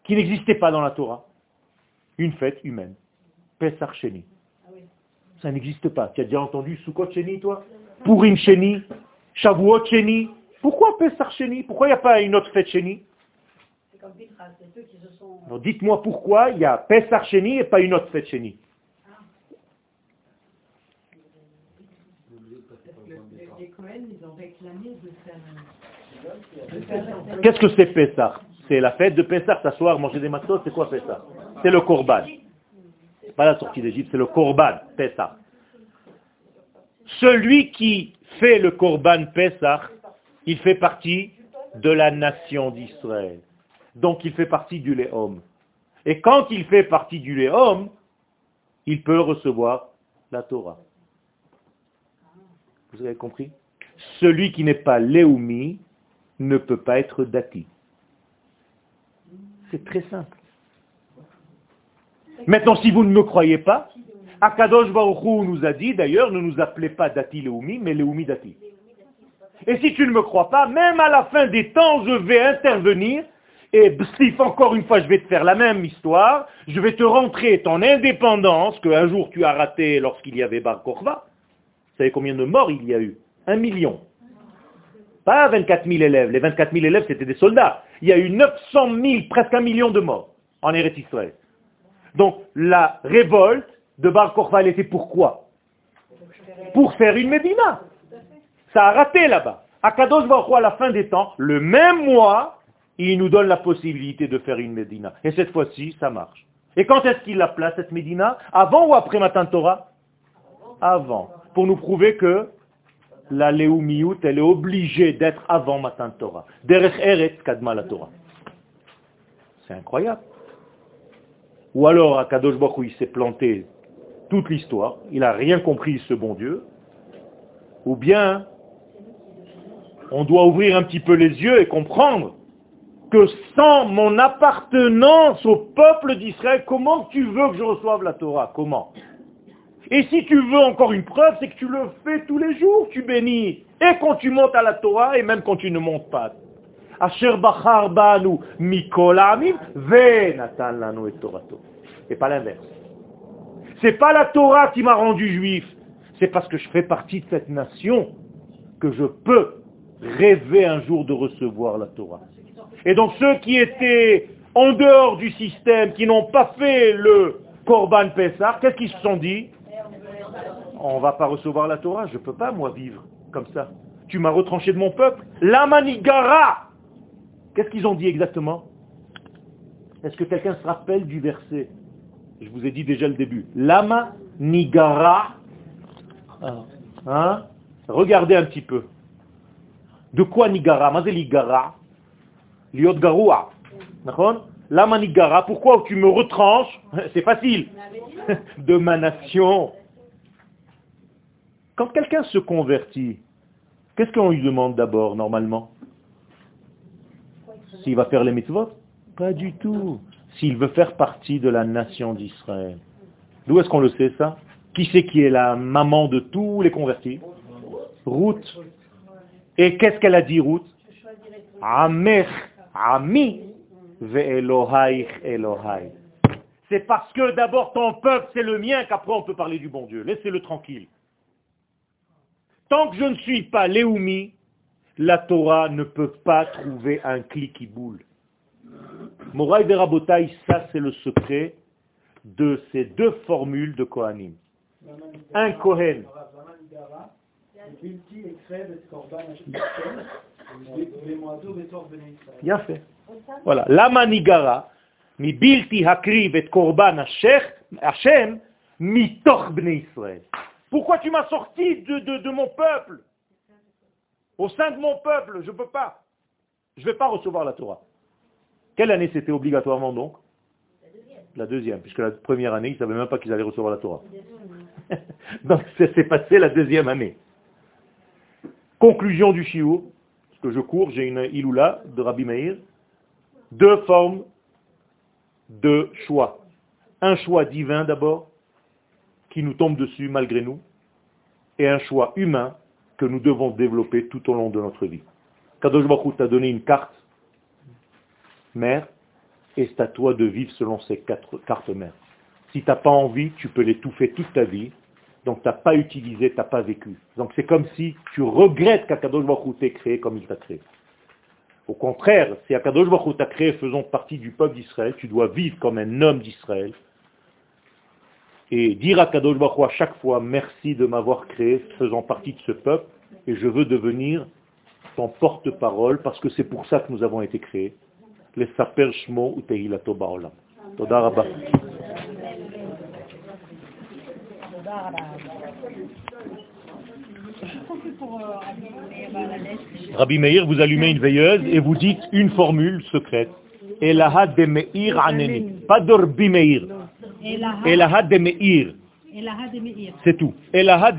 qui n'existait pas dans la Torah? Une fête humaine. Pesach Sheni. Ça n'existe pas. Tu as déjà entendu Sukkot Sheni, toi? Purim Sheni. Pourquoi Pesach Pourquoi il n'y a pas une autre fête Sheni? Dites-moi pourquoi il y a Pesach et pas une autre fête Sheni. Qu'est-ce que c'est Pessah C'est la fête de Pessah, s'asseoir, manger des matos, c'est quoi Pessah C'est le Korban. Pas la sortie d'Égypte, c'est le Korban, Pessah. Celui qui fait le Korban Pesach, il fait partie de la nation d'Israël. Donc il fait partie du Léhom. Et quand il fait partie du Léhom, il peut recevoir la Torah. Vous avez compris? Celui qui n'est pas Léoumi ne peut pas être Dati. C'est très simple. Maintenant, si vous ne me croyez pas, Akadosh Baruchou nous a dit, d'ailleurs, ne nous appelez pas Dati Leumi, mais Leumi Dati. Et si tu ne me crois pas, même à la fin des temps, je vais intervenir, et Bsif, encore une fois, je vais te faire la même histoire, je vais te rentrer ton indépendance qu'un jour tu as raté lorsqu'il y avait Bar Korva. Vous savez combien de morts il y a eu? Un million. Pas 24 000 élèves. Les 24 000 élèves, c'était des soldats. Il y a eu 900 000, presque un million de morts en Eretz Israël. Donc, la révolte de Bar elle était pourquoi Pour faire une Médina. Ça a raté là-bas. Akadosh Baruch à la fin des temps, le même mois, il nous donne la possibilité de faire une Médina. Et cette fois-ci, ça marche. Et quand est-ce qu'il la place, cette Médina? Avant ou après Matan Torah? Avant. Pour nous prouver que la Léoumiout, elle est obligée d'être avant Matan Torah. Derech Eretz Kadma la Torah. C'est incroyable. Ou alors, à Kadosh Baruch il s'est planté toute l'histoire, il n'a rien compris ce bon Dieu. Ou bien, on doit ouvrir un petit peu les yeux et comprendre que sans mon appartenance au peuple d'Israël, comment tu veux que je reçoive la Torah? Comment? Et si tu veux encore une preuve, c'est que tu le fais tous les jours, tu bénis. Et quand tu montes à la Torah, et même quand tu ne montes pas. Et. Et pas l'inverse. C'est pas la Torah qui m'a rendu juif. C'est parce que je fais partie de cette nation que je peux rêver un jour de recevoir la Torah. Et donc ceux qui étaient en dehors du système, qui n'ont pas fait le Korban Pessah, qu'est-ce qu'ils se sont dit? On ne va pas recevoir la Torah, je ne peux pas moi vivre comme ça. Tu m'as retranché de mon peuple. La manigara Qu'est-ce qu'ils ont dit exactement? Est-ce que quelqu'un se rappelle du verset? Je vous ai dit déjà le début. Lama nigara. Hein? Regardez un petit peu. De quoi nigara? Mazeligara Liot garoua. Lama nigara. Pourquoi tu me retranches? C'est facile. De ma nation. Quand quelqu'un se convertit, qu'est-ce qu'on lui demande d'abord, normalement? S'il va faire les mitzvot Pas du tout. S'il veut faire partie de la nation d'Israël. D'où est-ce qu'on le sait ça Qui c'est qui est la maman de tous les convertis Ruth. Et qu'est-ce qu'elle a dit Ruth Amech, Ami, Elohai. C'est parce que d'abord ton peuple c'est le mien qu'après on peut parler du bon Dieu. Laissez-le tranquille. Tant que je ne suis pas Léoumi, la Torah ne peut pas trouver un clic qui boule. Moraï Rabotai, ça c'est le secret de ces deux formules de Kohanim. Un Kohen. Bien fait. Voilà. La manigara, mi bilti hakriv et korban Hashem, mi toch Israël. Pourquoi tu m'as sorti de, de, de, mon peuple? Au sein de mon peuple, je ne peux pas. Je ne vais pas recevoir la Torah. Quelle année c'était obligatoirement donc? La deuxième, puisque la première année, ils ne savaient même pas qu'ils allaient recevoir la Torah. donc c'est passé la deuxième année. Conclusion du shiur, parce que je cours, j'ai une iloula de Rabbi Meir. Deux formes de choix. Un choix divin d'abord, qui nous tombe dessus malgré nous, et un choix humain que nous devons développer tout au long de notre vie. Kadosh Baruch t'a donné une carte mère, et c'est à toi de vivre selon ces quatre cartes mères. Si tu n'as pas envie, tu peux l'étouffer toute ta vie, donc tu n'as pas utilisé, tu n'as pas vécu. Donc c'est comme si tu regrettes qu'Akadosh Baruch t'ait créé comme il t'a créé. Au contraire, si Akadosh Baruch t'a créé faisant partie du peuple d'Israël, tu dois vivre comme un homme d'Israël, et dire à Kadosh Baruch à chaque fois merci de m'avoir créé faisant partie de ce peuple et je veux devenir ton porte-parole parce que c'est pour ça que nous avons été créés. Les saper shmo utehilato ba'olam. Toda rabba. Rabbi Meir, vous allumez une veilleuse et vous dites une formule secrète. Elaha de Meir aneni. Pas de Rabbi Meir. Elaha de Meir. C'est tout.